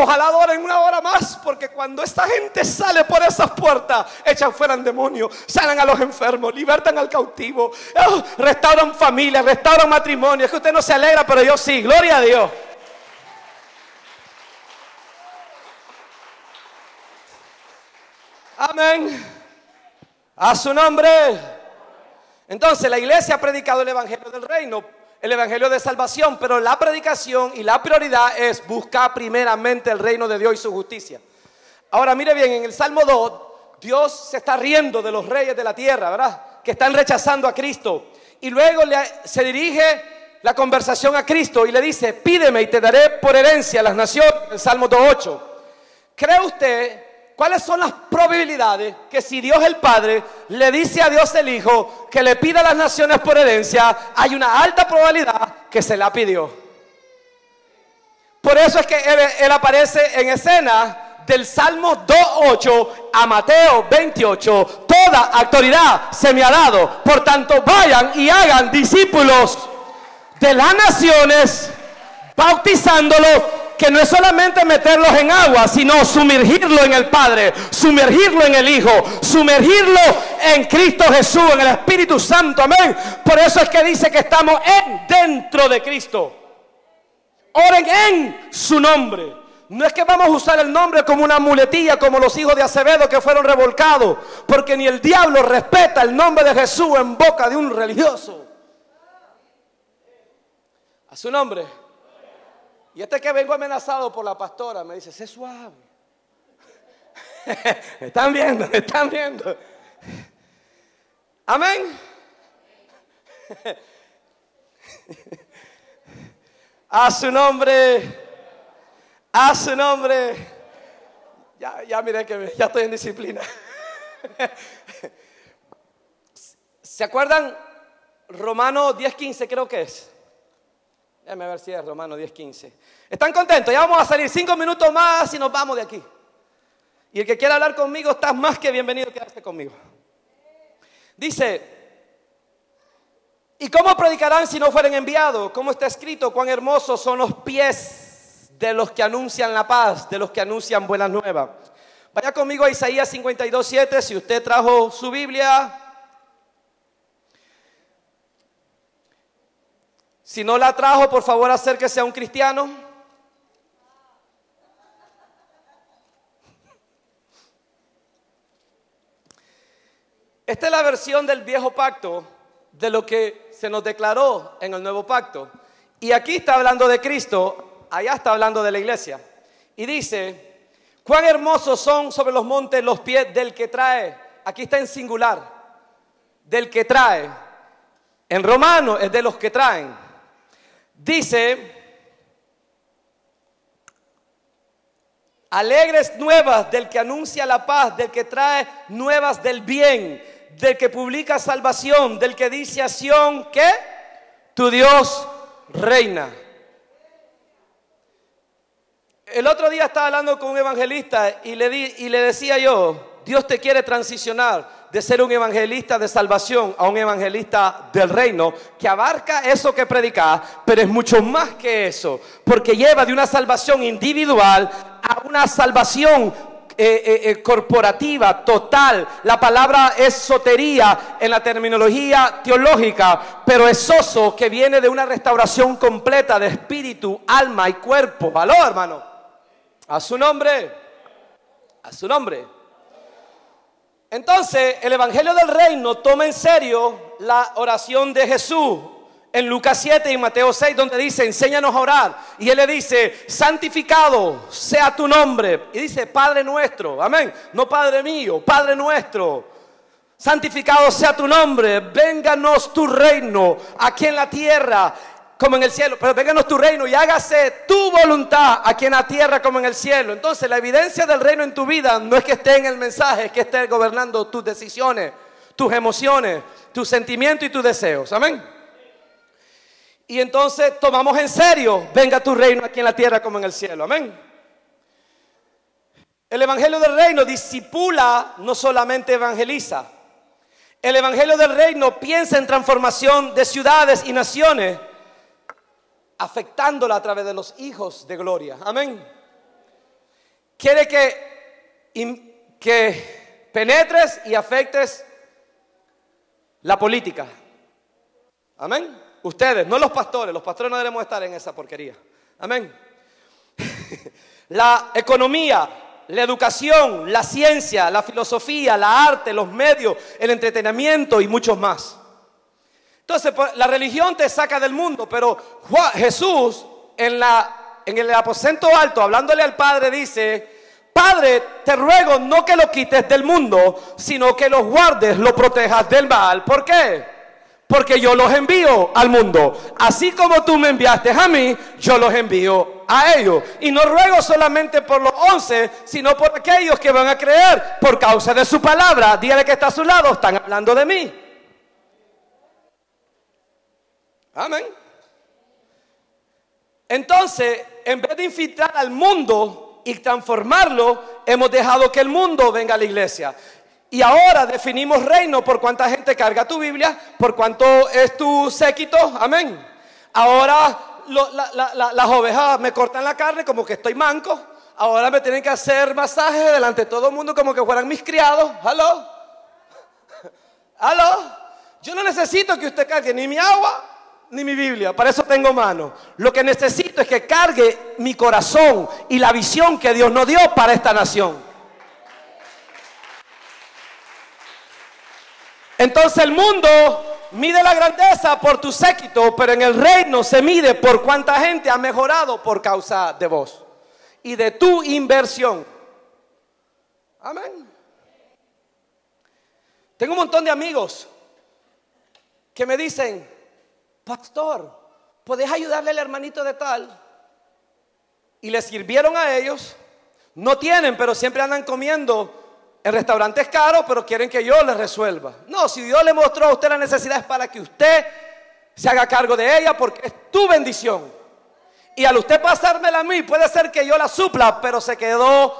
Ojalá adoren una hora más, porque cuando esta gente sale por esas puertas, echan fuera al demonio, sanan a los enfermos, libertan al cautivo, oh, restauran familias, restauran matrimonio. Es que usted no se alegra, pero yo sí, gloria a Dios. Amén. A su nombre. Entonces la iglesia ha predicado el Evangelio del Reino el Evangelio de salvación, pero la predicación y la prioridad es buscar primeramente el reino de Dios y su justicia. Ahora mire bien, en el Salmo 2, Dios se está riendo de los reyes de la tierra, ¿verdad? Que están rechazando a Cristo. Y luego le, se dirige la conversación a Cristo y le dice, pídeme y te daré por herencia las naciones, el Salmo 2.8. ¿Cree usted ¿Cuáles son las probabilidades que si Dios el Padre le dice a Dios el Hijo que le pida a las naciones por herencia, hay una alta probabilidad que se la pidió? Por eso es que él, aparece en escena del Salmo 2.8 a Mateo 28. Toda autoridad se me ha dado. Por tanto, vayan y hagan discípulos de las naciones, bautizándolos que no es solamente meterlos en agua, sino sumergirlo en el Padre, sumergirlo en el Hijo, sumergirlo en Cristo Jesús, en el Espíritu Santo. Amén. Por eso es que dice que estamos en, dentro de Cristo. Oren en su nombre. No es que vamos a usar el nombre como una muletilla, como los hijos de Acevedo que fueron revolcados, porque ni el diablo respeta el nombre de Jesús en boca de un religioso. A su nombre. Y este que vengo amenazado por la pastora me dice, sé suave. me están viendo, me están viendo. Amén. A su nombre. A su nombre. Ya, ya miré que ya estoy en disciplina. ¿Se acuerdan? Romano 10.15 creo que es. Déjame ver si es Romano 10.15. ¿Están contentos? Ya vamos a salir cinco minutos más y nos vamos de aquí. Y el que quiera hablar conmigo está más que bienvenido a quedarse conmigo. Dice, ¿y cómo predicarán si no fueren enviados? ¿Cómo está escrito? Cuán hermosos son los pies de los que anuncian la paz, de los que anuncian buenas nuevas. Vaya conmigo a Isaías 52.7, si usted trajo su Biblia. Si no la trajo, por favor acérquese a un cristiano. Esta es la versión del viejo pacto de lo que se nos declaró en el nuevo pacto. Y aquí está hablando de Cristo, allá está hablando de la iglesia. Y dice, cuán hermosos son sobre los montes los pies del que trae. Aquí está en singular, del que trae. En romano es de los que traen. Dice, alegres nuevas del que anuncia la paz, del que trae nuevas del bien del que publica salvación, del que dice a Sión que tu Dios reina. El otro día estaba hablando con un evangelista y le, y le decía yo, Dios te quiere transicionar de ser un evangelista de salvación a un evangelista del reino que abarca eso que predica, pero es mucho más que eso, porque lleva de una salvación individual a una salvación eh, eh, eh, corporativa, total. La palabra es sotería en la terminología teológica, pero es oso que viene de una restauración completa de espíritu, alma y cuerpo. ¿Valor, hermano? A su nombre. A su nombre. Entonces, el Evangelio del Reino toma en serio la oración de Jesús en Lucas 7 y Mateo 6, donde dice, enséñanos a orar. Y él le dice, santificado sea tu nombre. Y dice, Padre nuestro, amén. No Padre mío, Padre nuestro. Santificado sea tu nombre, vénganos tu reino aquí en la tierra como en el cielo, pero vénganos tu reino y hágase tu voluntad aquí en la tierra como en el cielo. Entonces la evidencia del reino en tu vida no es que esté en el mensaje, es que esté gobernando tus decisiones, tus emociones, tus sentimientos y tus deseos. Amén. Y entonces tomamos en serio, venga tu reino aquí en la tierra como en el cielo. Amén. El Evangelio del Reino disipula, no solamente evangeliza. El Evangelio del Reino piensa en transformación de ciudades y naciones, afectándola a través de los hijos de gloria. Amén. Quiere que, que penetres y afectes la política. Amén. Ustedes, no los pastores. Los pastores no debemos estar en esa porquería. Amén. la economía, la educación, la ciencia, la filosofía, la arte, los medios, el entretenimiento y muchos más. Entonces, pues, la religión te saca del mundo, pero Jesús en, la, en el aposento alto, hablándole al Padre, dice, Padre, te ruego no que lo quites del mundo, sino que los guardes, lo protejas del mal. ¿Por qué? porque yo los envío al mundo. Así como tú me enviaste a mí, yo los envío a ellos. Y no ruego solamente por los once, sino por aquellos que van a creer por causa de su palabra. Dígale que está a su lado, están hablando de mí. Amén. Entonces, en vez de infiltrar al mundo y transformarlo, hemos dejado que el mundo venga a la iglesia. Y ahora definimos reino por cuánta gente carga tu Biblia, por cuánto es tu séquito, amén. Ahora las ovejas me cortan la carne como que estoy manco. Ahora me tienen que hacer masajes delante de todo el mundo como que fueran mis criados. ¿Aló? ¿Aló? Yo no necesito que usted cargue ni mi agua ni mi Biblia, para eso tengo mano. Lo que necesito es que cargue mi corazón y la visión que Dios nos dio para esta nación. Entonces el mundo mide la grandeza por tu séquito, pero en el reino se mide por cuánta gente ha mejorado por causa de vos y de tu inversión. Amén. Tengo un montón de amigos que me dicen, pastor, ¿podés ayudarle al hermanito de tal? Y le sirvieron a ellos. No tienen, pero siempre andan comiendo en restaurantes caros, pero quieren que yo les resuelva. No, si Dios le mostró a usted la necesidad es para que usted se haga cargo de ella porque es tu bendición. Y al usted pasármela a mí, puede ser que yo la supla, pero se quedó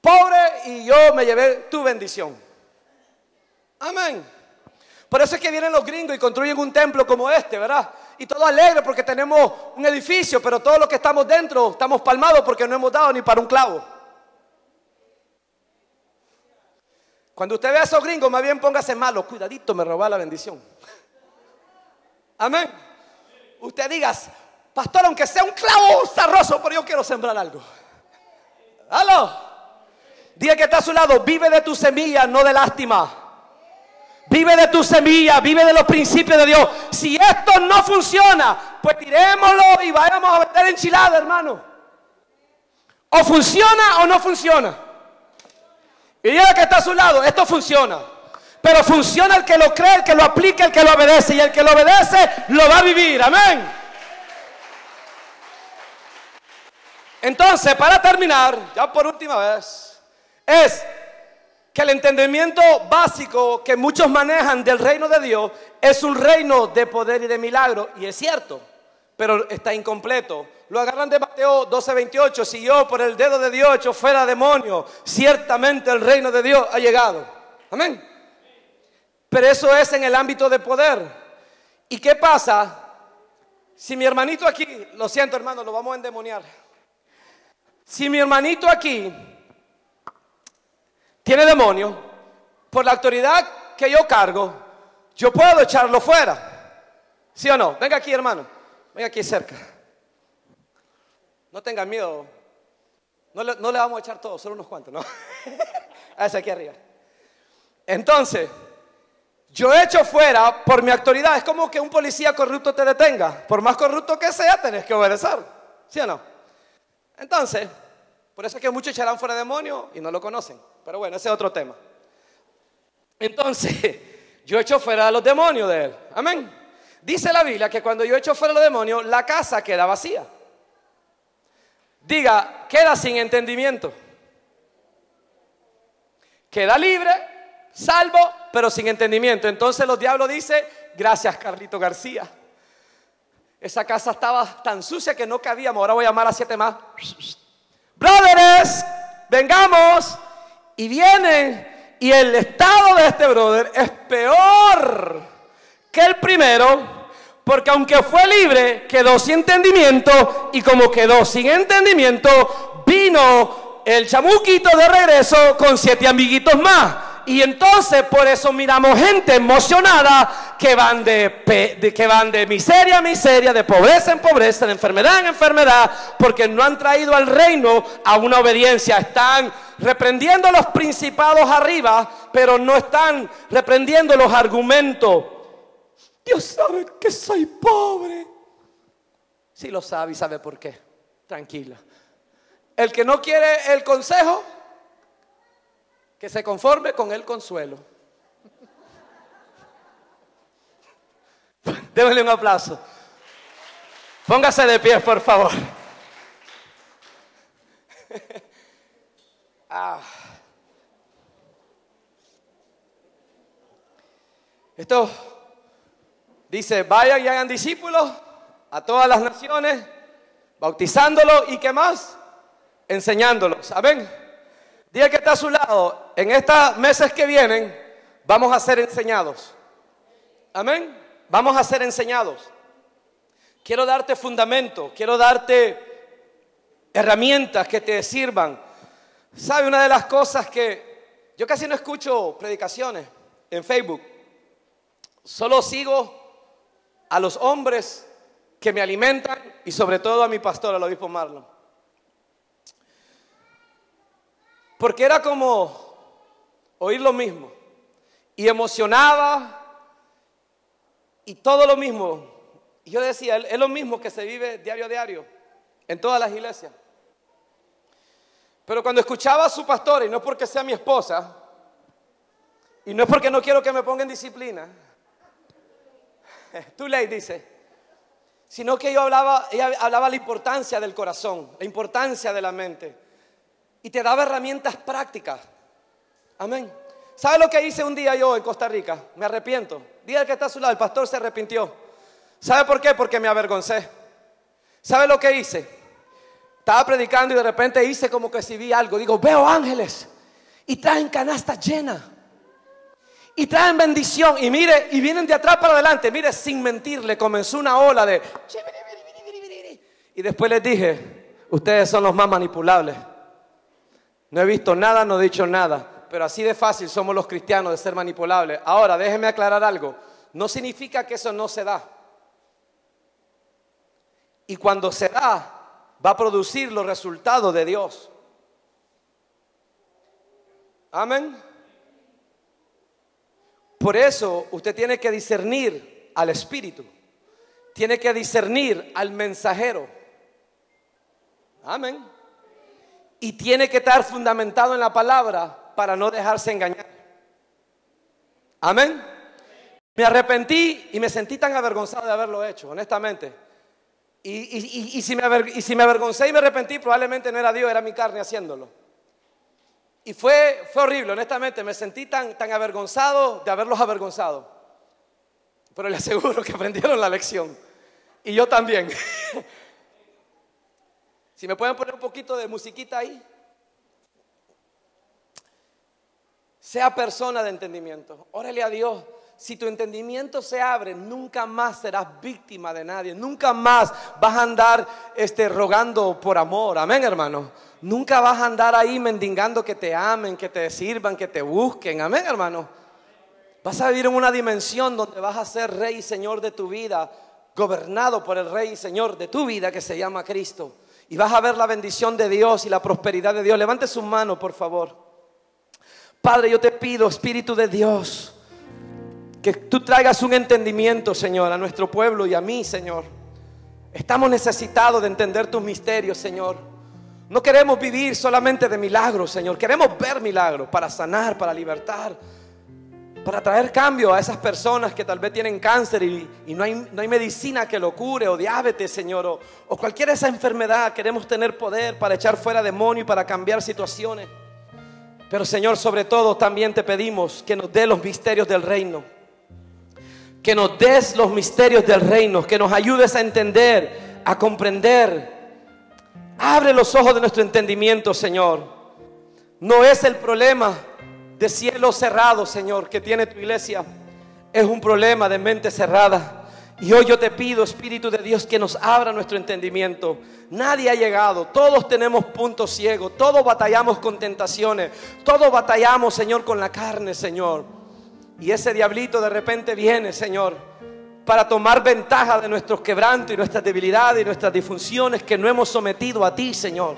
pobre y yo me llevé tu bendición. Amén. Por eso es que vienen los gringos y construyen un templo como este, ¿verdad? Y todo alegre porque tenemos un edificio, pero todos los que estamos dentro estamos palmados porque no hemos dado ni para un clavo. Cuando usted ve a esos gringos, más bien póngase malo, cuidadito, me roba la bendición. Amén. Usted diga, pastor, aunque sea un clavo zarroso, pero yo quiero sembrar algo. Aló. Diga que está a su lado, vive de tu semilla, no de lástima. Vive de tu semilla, vive de los principios de Dios. Si esto no funciona, pues tirémoslo y vayamos a vender enchilada, hermano. O funciona o no funciona. Y diga que está a su lado, esto funciona. Pero funciona el que lo cree, el que lo aplica, el que lo obedece. Y el que lo obedece lo va a vivir. Amén. Entonces, para terminar, ya por última vez, es que el entendimiento básico que muchos manejan del reino de Dios es un reino de poder y de milagro. Y es cierto, pero está incompleto. Lo agarran de Mateo 12:28. Si yo por el dedo de Dios fuera demonio, ciertamente el reino de Dios ha llegado. Amén. Pero eso es en el ámbito de poder. ¿Y qué pasa si mi hermanito aquí, lo siento hermano, lo vamos a endemoniar. Si mi hermanito aquí tiene demonio, por la autoridad que yo cargo, yo puedo echarlo fuera. ¿Sí o no? Venga aquí, hermano. Venga aquí cerca. No tengan miedo. No le, vamos a echar todos, solo unos cuantos, ¿no? a ese aquí arriba. Entonces, yo echo fuera por mi autoridad. Es como que un policía corrupto te detenga. Por más corrupto que sea, tenés que obedecer. ¿Sí o no? Entonces, por eso es que muchos echarán fuera demonios y no lo conocen. Pero bueno, ese es otro tema. Entonces, yo echo fuera a los demonios de él. Amén. Dice la Biblia que cuando yo echo fuera a los demonios, la casa queda vacía. Diga, queda sin entendimiento. Queda libre, salvo, pero sin entendimiento. Entonces los diablos dicen, gracias Carlito García. Esa casa estaba tan sucia que no cabíamos. Ahora voy a llamar a siete más brothers, vengamos. Y vienen y el estado de este brother es peor que el primero, porque aunque fue libre, quedó sin entendimiento y como quedó sin entendimiento, vino el chamuquito de regreso con siete amiguitos más. Y entonces por eso miramos gente emocionada que van de, que van de miseria a miseria, de pobreza en pobreza, de enfermedad en enfermedad, porque no han traído al reino a una obediencia. Están reprendiendo los principados arriba, pero no están reprendiendo los argumentos. Dios sabe que soy pobre. Si lo sabe y sabe por qué. Tranquila. El que no quiere el consejo, que se conforme con el consuelo. Démosle un aplauso. Póngase de pie, por favor. Ah. Esto dice, vayan y hagan discípulos a todas las naciones, bautizándolos y qué más, enseñándolos. Amén. Diga que está a su lado, en estos meses que vienen vamos a ser enseñados. Amén. Vamos a ser enseñados. Quiero darte fundamento, quiero darte herramientas que te sirvan. ¿Sabe una de las cosas que yo casi no escucho predicaciones en Facebook? Solo sigo a los hombres que me alimentan y sobre todo a mi pastor, al obispo Marlon. Porque era como oír lo mismo. Y emocionaba y todo lo mismo. Y yo decía, es lo mismo que se vive diario a diario en todas las iglesias. Pero cuando escuchaba a su pastor, y no es porque sea mi esposa, y no es porque no quiero que me ponga en disciplina, tú ley dice, sino que yo hablaba, ella hablaba la importancia del corazón, la importancia de la mente, y te daba herramientas prácticas. Amén. ¿Sabe lo que hice un día yo en Costa Rica? Me arrepiento. Día que está a su lado, el pastor se arrepintió. ¿Sabe por qué? Porque me avergoncé. ¿Sabe lo que hice? Estaba predicando y de repente hice como que si vi algo. Digo, veo ángeles y traen canasta llena. Y traen bendición. Y mire, y vienen de atrás para adelante. Mire, sin mentirle, comenzó una ola de... Y después les dije, ustedes son los más manipulables. No he visto nada, no he dicho nada. Pero así de fácil somos los cristianos de ser manipulables. Ahora, déjenme aclarar algo. No significa que eso no se da. Y cuando se da, va a producir los resultados de Dios. Amén. Por eso usted tiene que discernir al Espíritu. Tiene que discernir al mensajero. Amén. Y tiene que estar fundamentado en la palabra para no dejarse engañar. Amén. Me arrepentí y me sentí tan avergonzado de haberlo hecho, honestamente. Y, si me avergoncé y me arrepentí, probablemente no era Dios, era mi carne haciéndolo. Y fue, fue horrible, honestamente, me sentí tan, tan avergonzado de haberlos avergonzado. Pero les aseguro que aprendieron la lección. Y yo también. si me pueden poner un poquito de musiquita ahí. Sea persona de entendimiento. Órale a Dios si tu entendimiento se abre, nunca más serás víctima de nadie. Nunca más vas a andar este, rogando por amor. Amén, hermano. Nunca vas a andar ahí mendigando que te amen, que te sirvan, que te busquen. Amén, hermano. Vas a vivir en una dimensión donde vas a ser rey y señor de tu vida, gobernado por el rey y señor de tu vida que se llama Cristo. Y vas a ver la bendición de Dios y la prosperidad de Dios. Levante su mano, por favor. Padre, yo te pido, Espíritu de Dios que tú traigas un entendimiento, Señor, a nuestro pueblo y a mí, Señor. Estamos necesitados de entender tus misterios, Señor. No queremos vivir solamente de milagros, Señor. Queremos ver milagros para sanar, para libertar, para traer cambio a esas personas que tal vez tienen cáncer y, no, hay, no, hay, medicina que lo cure, o diabetes, Señor, o, o cualquier esa enfermedad. Queremos tener poder para echar fuera demonios y para cambiar situaciones. Pero, Señor, sobre todo también te pedimos que nos dé los misterios del reino que nos des los misterios del reino, que nos ayudes a entender, a comprender. Abre los ojos de nuestro entendimiento, Señor. No es el problema de cielo cerrado, Señor, que tiene tu iglesia. Es un problema de mente cerrada. Y hoy yo te pido, Espíritu de Dios, que nos abra nuestro entendimiento. Nadie ha llegado, todos tenemos puntos ciegos, todos batallamos con tentaciones, todos batallamos, Señor, con la carne, Señor. Y ese diablito de repente viene, Señor, para tomar ventaja de nuestros quebrantos y nuestras debilidades y nuestras disfunciones que no hemos sometido a ti, Señor.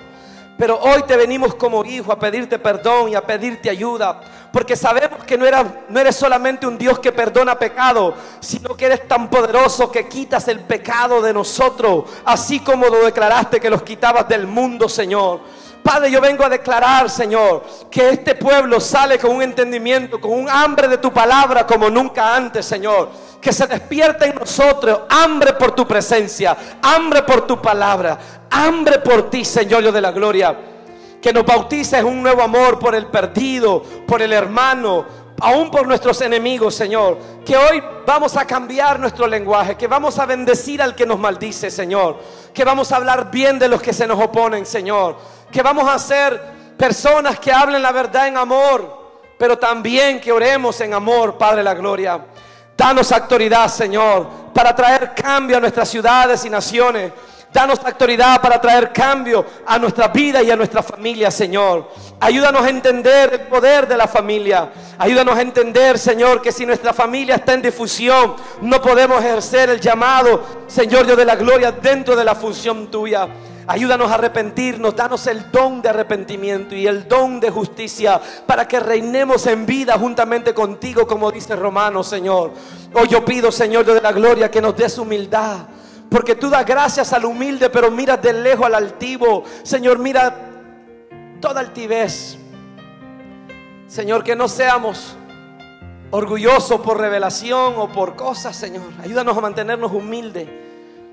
Pero hoy te venimos como hijo a pedirte perdón y a pedirte ayuda. Porque sabemos que no eres, no eres solamente un Dios que perdona pecado, sino que eres tan poderoso que quitas el pecado de nosotros, así como lo declaraste que los quitabas del mundo, Señor. Padre, yo vengo a declarar, Señor, que este pueblo sale con un entendimiento, con un hambre de tu palabra como nunca antes, Señor. Que se despierta en nosotros hambre por tu presencia, hambre por tu palabra, hambre por ti, Señor, yo de la gloria. Que nos bautices un nuevo amor por el perdido, por el hermano, aún por nuestros enemigos, Señor. Que hoy vamos a cambiar nuestro lenguaje, que vamos a bendecir al que nos maldice, Señor. Que vamos a hablar bien de los que se nos oponen, Señor que vamos a ser personas que hablen la verdad en amor, pero también que oremos en amor, Padre la gloria. Danos autoridad, Señor, para traer cambio a nuestras ciudades y naciones. Danos autoridad para traer cambio a nuestra vida y a nuestra familia, Señor. Ayúdanos a entender el poder de la familia. Ayúdanos a entender, Señor, que si nuestra familia está en difusión, no podemos ejercer el llamado, Señor Dios de la gloria, dentro de la función tuya. Ayúdanos a arrepentirnos, danos el don de arrepentimiento y el don de justicia para que reinemos en vida juntamente contigo, como dice Romanos, Señor. Hoy yo pido, Señor de la gloria, que nos des humildad. Porque tú das gracias al humilde, pero miras de lejos al altivo. Señor, mira toda altivez. Señor, que no seamos orgullosos por revelación o por cosas, Señor. Ayúdanos a mantenernos humildes.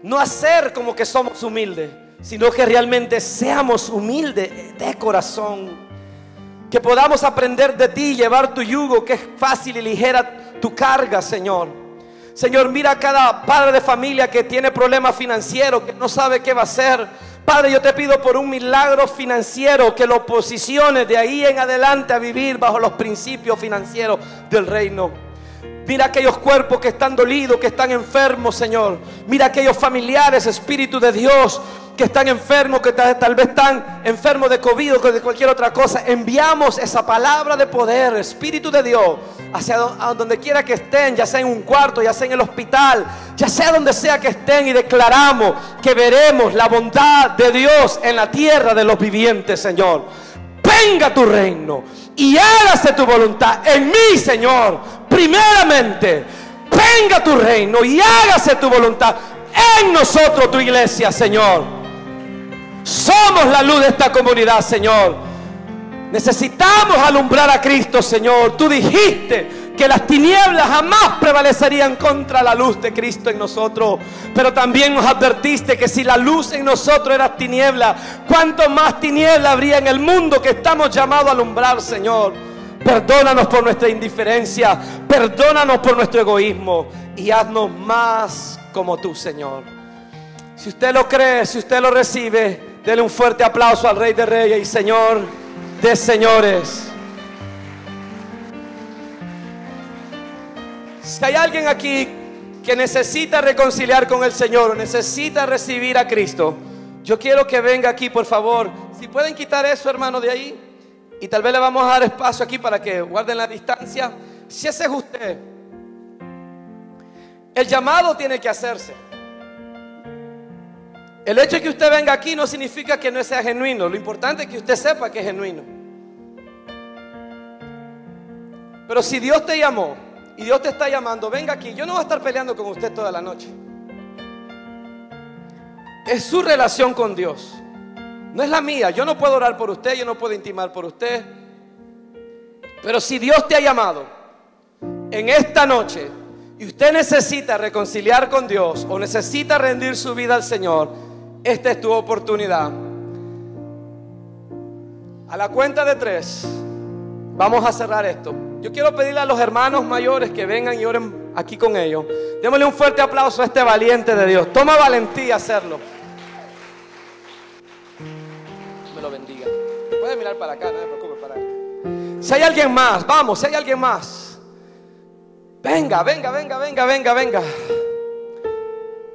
No hacer como que somos humildes, sino que realmente seamos humildes de corazón. Que podamos aprender de ti, llevar tu yugo, que es fácil y ligera tu carga, Señor. Señor, mira a cada padre de familia que tiene problemas financieros, que no sabe qué va a hacer. Padre, yo te pido por un milagro financiero que lo posiciones de ahí en adelante a vivir bajo los principios financieros del reino. Mira aquellos cuerpos que están dolidos, que están enfermos, Señor. Mira aquellos familiares, Espíritu de Dios, que están enfermos, que tal, vez están enfermos de COVID o de cualquier otra cosa. Enviamos esa palabra de poder, Espíritu de Dios, hacia donde quiera que estén, ya sea en un cuarto, ya sea en el hospital, ya sea donde sea que estén, y declaramos que veremos la bondad de Dios en la tierra de los vivientes, Señor. Venga tu reino y hágase tu voluntad en mí, Señor. Primeramente, venga tu reino y hágase tu voluntad en nosotros, tu iglesia, Señor. Somos la luz de esta comunidad, Señor. Necesitamos alumbrar a Cristo, Señor. Tú dijiste que las tinieblas jamás prevalecerían contra la luz de Cristo en nosotros. Pero también nos advertiste que si la luz en nosotros era tiniebla, cuánto más tiniebla habría en el mundo que estamos llamados a alumbrar, Señor. Perdónanos por nuestra indiferencia, perdónanos por nuestro egoísmo y haznos más como tú, Señor. Si usted lo cree, si usted lo recibe, denle un fuerte aplauso al Rey de Reyes y Señor de Señores. Si hay alguien aquí que necesita reconciliar con el Señor, necesita recibir a Cristo, yo quiero que venga aquí, por favor. Si pueden quitar eso, hermano, de ahí. Y tal vez le vamos a dar espacio aquí para que guarden la distancia. Si ese es usted, el llamado tiene que hacerse. El hecho de que usted venga aquí no significa que no sea genuino. Lo importante es que usted sepa que es genuino. Pero si Dios te llamó, y Dios te está llamando, venga aquí, yo no voy a estar peleando con usted toda la noche. Es su relación con Dios. No es la mía. Yo no puedo orar por usted, yo no puedo intimar por usted. Pero si Dios te ha llamado en esta noche y usted necesita reconciliar con Dios o necesita rendir su vida al Señor, esta es tu oportunidad. A la cuenta de tres, vamos a cerrar esto. Yo quiero pedirle a los hermanos mayores que vengan y oren aquí con ellos. Démosle un fuerte aplauso a este valiente de Dios. Toma valentía hacerlo. Me lo bendiga. Puede mirar para acá, no me preocupe para él. Si hay alguien más, vamos, si hay alguien más. Venga, venga, venga, venga, venga, venga.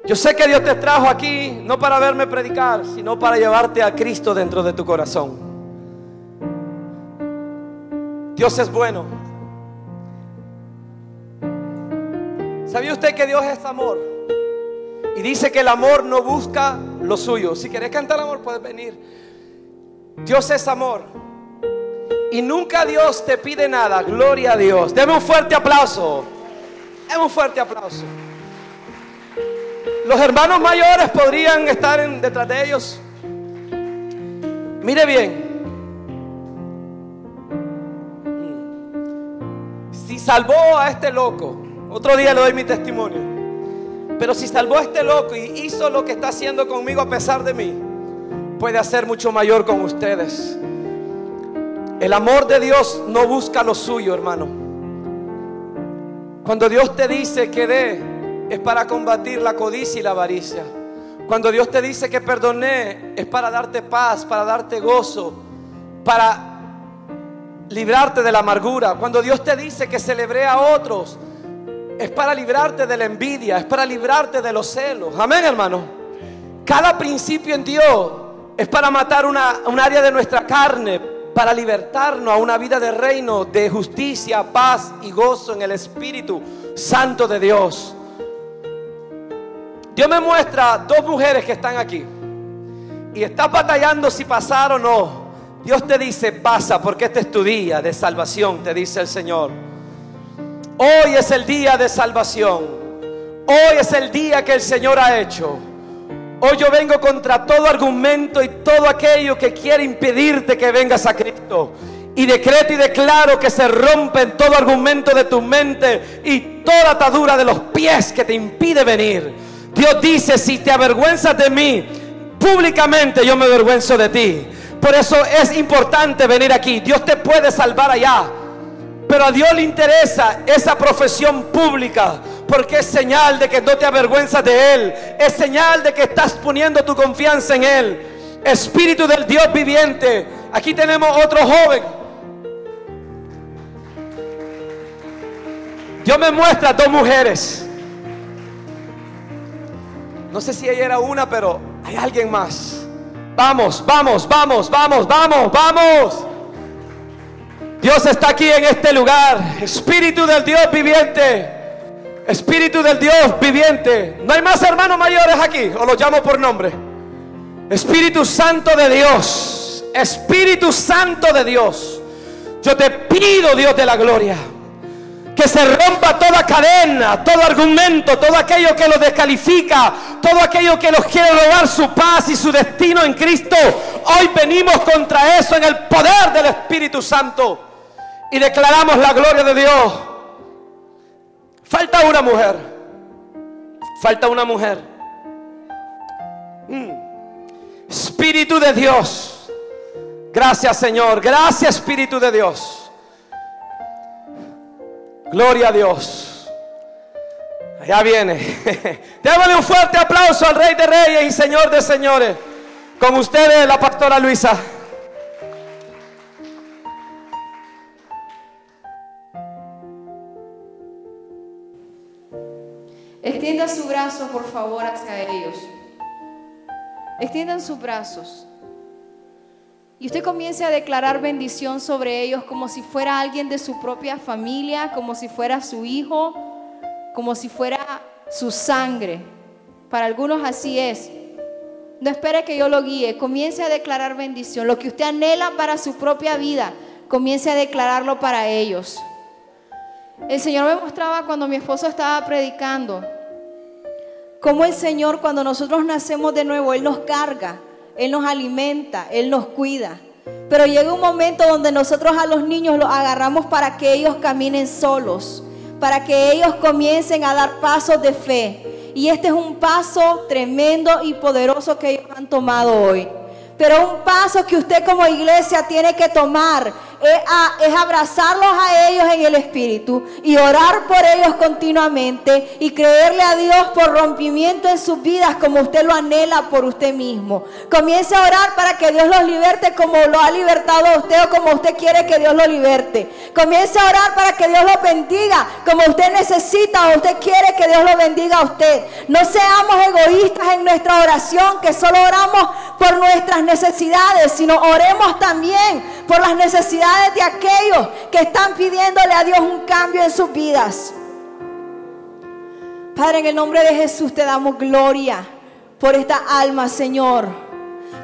Yo sé que Dios te trajo aquí no para verme predicar, sino para llevarte a Cristo dentro de tu corazón. Dios es bueno. ¿Sabía usted que Dios es amor? Y dice que el amor no busca lo suyo. Si quieres cantar amor, puedes venir. Dios es amor. Y nunca Dios te pide nada. Gloria a Dios. Deme un fuerte aplauso. Deme un fuerte aplauso. Los hermanos mayores podrían estar detrás de ellos. Mire bien. Si salvó a este loco otro día le doy mi testimonio. Pero si salvó a este loco y hizo lo que está haciendo conmigo a pesar de mí, puede hacer mucho mayor con ustedes. El amor de Dios no busca lo suyo, hermano. Cuando Dios te dice que dé, es para combatir la codicia y la avaricia. Cuando Dios te dice que perdoné, es para darte paz, para darte gozo, para librarte de la amargura. Cuando Dios te dice que celebré a otros, es para librarte de la envidia, es para librarte de los celos. Amén, hermano. Cada principio en Dios es para matar una, un área de nuestra carne, para libertarnos a una vida de reino, de justicia, paz y gozo en el Espíritu Santo de Dios. Dios me muestra dos mujeres que están aquí. Y estás batallando si pasar o no. Dios te dice, pasa porque este es tu día de salvación, te dice el Señor. Hoy es el día de salvación. Hoy es el día que el Señor ha hecho. Hoy yo vengo contra todo argumento y todo aquello que quiere impedirte que vengas a Cristo. Y decreto y declaro que se rompen todo argumento de tu mente y toda atadura de los pies que te impide venir. Dios dice, si te avergüenzas de mí, públicamente yo me avergüenzo de ti. Por eso es importante venir aquí. Dios te puede salvar allá. Pero a Dios le interesa esa profesión pública. Porque es señal de que no te avergüenzas de Él. Es señal de que estás poniendo tu confianza en Él. Espíritu del Dios viviente. Aquí tenemos otro joven Dios me muestra dos mujeres. No sé si ella era una, pero hay alguien más. Vamos, vamos, vamos, vamos, vamos, vamos. Dios está aquí en este lugar. Espíritu del Dios viviente. Espíritu del Dios viviente. No hay más hermanos mayores aquí. O los llamo por nombre. Espíritu Santo de Dios. Espíritu Santo de Dios. Yo te pido, Dios de la gloria que se rompa toda cadena, todo argumento, todo aquello que los descalifica, todo aquello que los quiere robar su paz y su destino en Cristo. Hoy venimos contra eso en el poder del Espíritu Santo y declaramos la gloria de Dios. Falta una mujer. Falta una mujer. Mm. Espíritu de Dios. Gracias Señor. Gracias Espíritu de Dios. Gloria a Dios. Allá viene. Démosle un fuerte aplauso al Rey de Reyes y Señor de Señores. Con ustedes, la pastora Luisa. Extienda su brazo, por favor, hacia ellos. Extiendan sus brazos. Y usted comience a declarar bendición sobre ellos como si fuera alguien de su propia familia, como si fuera su hijo, como si fuera su sangre. Para algunos así es. No espere que yo lo guíe. Comience a declarar bendición. Lo que usted anhela para su propia vida, comience a declararlo para ellos. El Señor me mostraba cuando mi esposo estaba predicando, cómo el Señor cuando nosotros nacemos de nuevo, Él nos carga él nos alimenta, Él nos cuida. Pero llega un momento donde nosotros a los niños los agarramos para que ellos caminen solos, para que ellos comiencen a dar pasos de fe. Y este es un paso tremendo y poderoso que ellos han tomado hoy. Pero un paso que usted como iglesia tiene que tomar es, abrazarlos a ellos en el Espíritu y orar por ellos continuamente y creerle a Dios por rompimiento en sus vidas como usted lo anhela por usted mismo. Comience a orar para que Dios los liberte como lo ha libertado a usted o como usted quiere que Dios lo liberte. Comience a orar para que Dios lo bendiga como usted necesita o usted quiere que Dios lo bendiga a usted. No seamos egoístas en nuestra oración, que solo oramos por nuestras necesidades, sino oremos también por las necesidades de aquellos que están pidiéndole a Dios un cambio en sus vidas. Padre, en el nombre de Jesús te damos gloria por esta alma, Señor.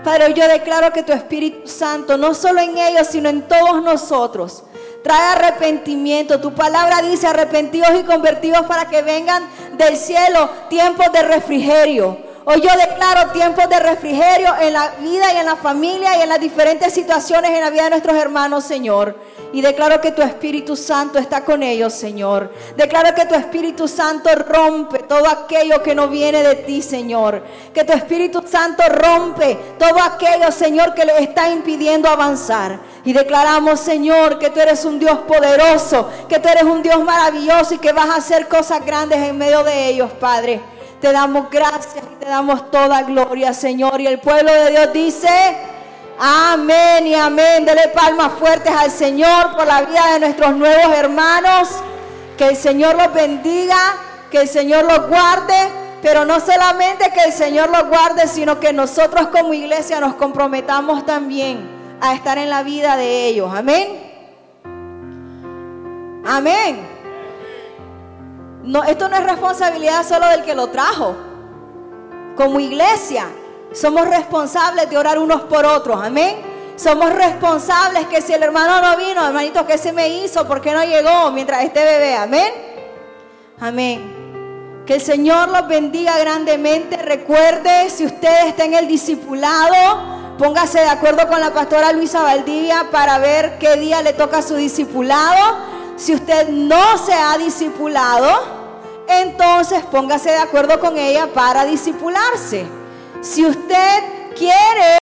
Padre, yo declaro que tu Espíritu Santo, no solo en ellos, sino en todos nosotros, trae arrepentimiento. Tu palabra dice arrepentidos y convertidos para que vengan del cielo tiempos de refrigerio. Hoy yo declaro tiempos de refrigerio en la vida y en la familia y en las diferentes situaciones en la vida de nuestros hermanos, Señor. Y declaro que tu Espíritu Santo está con ellos, Señor. Declaro que tu Espíritu Santo rompe todo aquello que no viene de ti, Señor. Que tu Espíritu Santo rompe todo aquello, Señor, que le está impidiendo avanzar. Y declaramos, Señor, que tú eres un Dios poderoso, que tú eres un Dios maravilloso y que vas a hacer cosas grandes en medio de ellos, Padre. Te damos gracias y te damos toda gloria, Señor. Y el pueblo de Dios dice, amén y amén. Dele palmas fuertes al Señor por la vida de nuestros nuevos hermanos. Que el Señor los bendiga, que el Señor los guarde. Pero no solamente que el Señor los guarde, sino que nosotros como iglesia nos comprometamos también a estar en la vida de ellos. Amén. Amén. No, esto no es responsabilidad solo del que lo trajo. Como iglesia, somos responsables de orar unos por otros. Amén. Somos responsables que si el hermano no vino, hermanito, ¿qué se me hizo? ¿Por qué no llegó mientras este bebé? Amén. Amén. Que el Señor los bendiga grandemente. Recuerde, si usted está en el discipulado, póngase de acuerdo con la pastora Luisa Valdivia para ver qué día le toca a su discipulado. Si usted no se ha discipulado, entonces póngase de acuerdo con ella para disipularse. Si usted quiere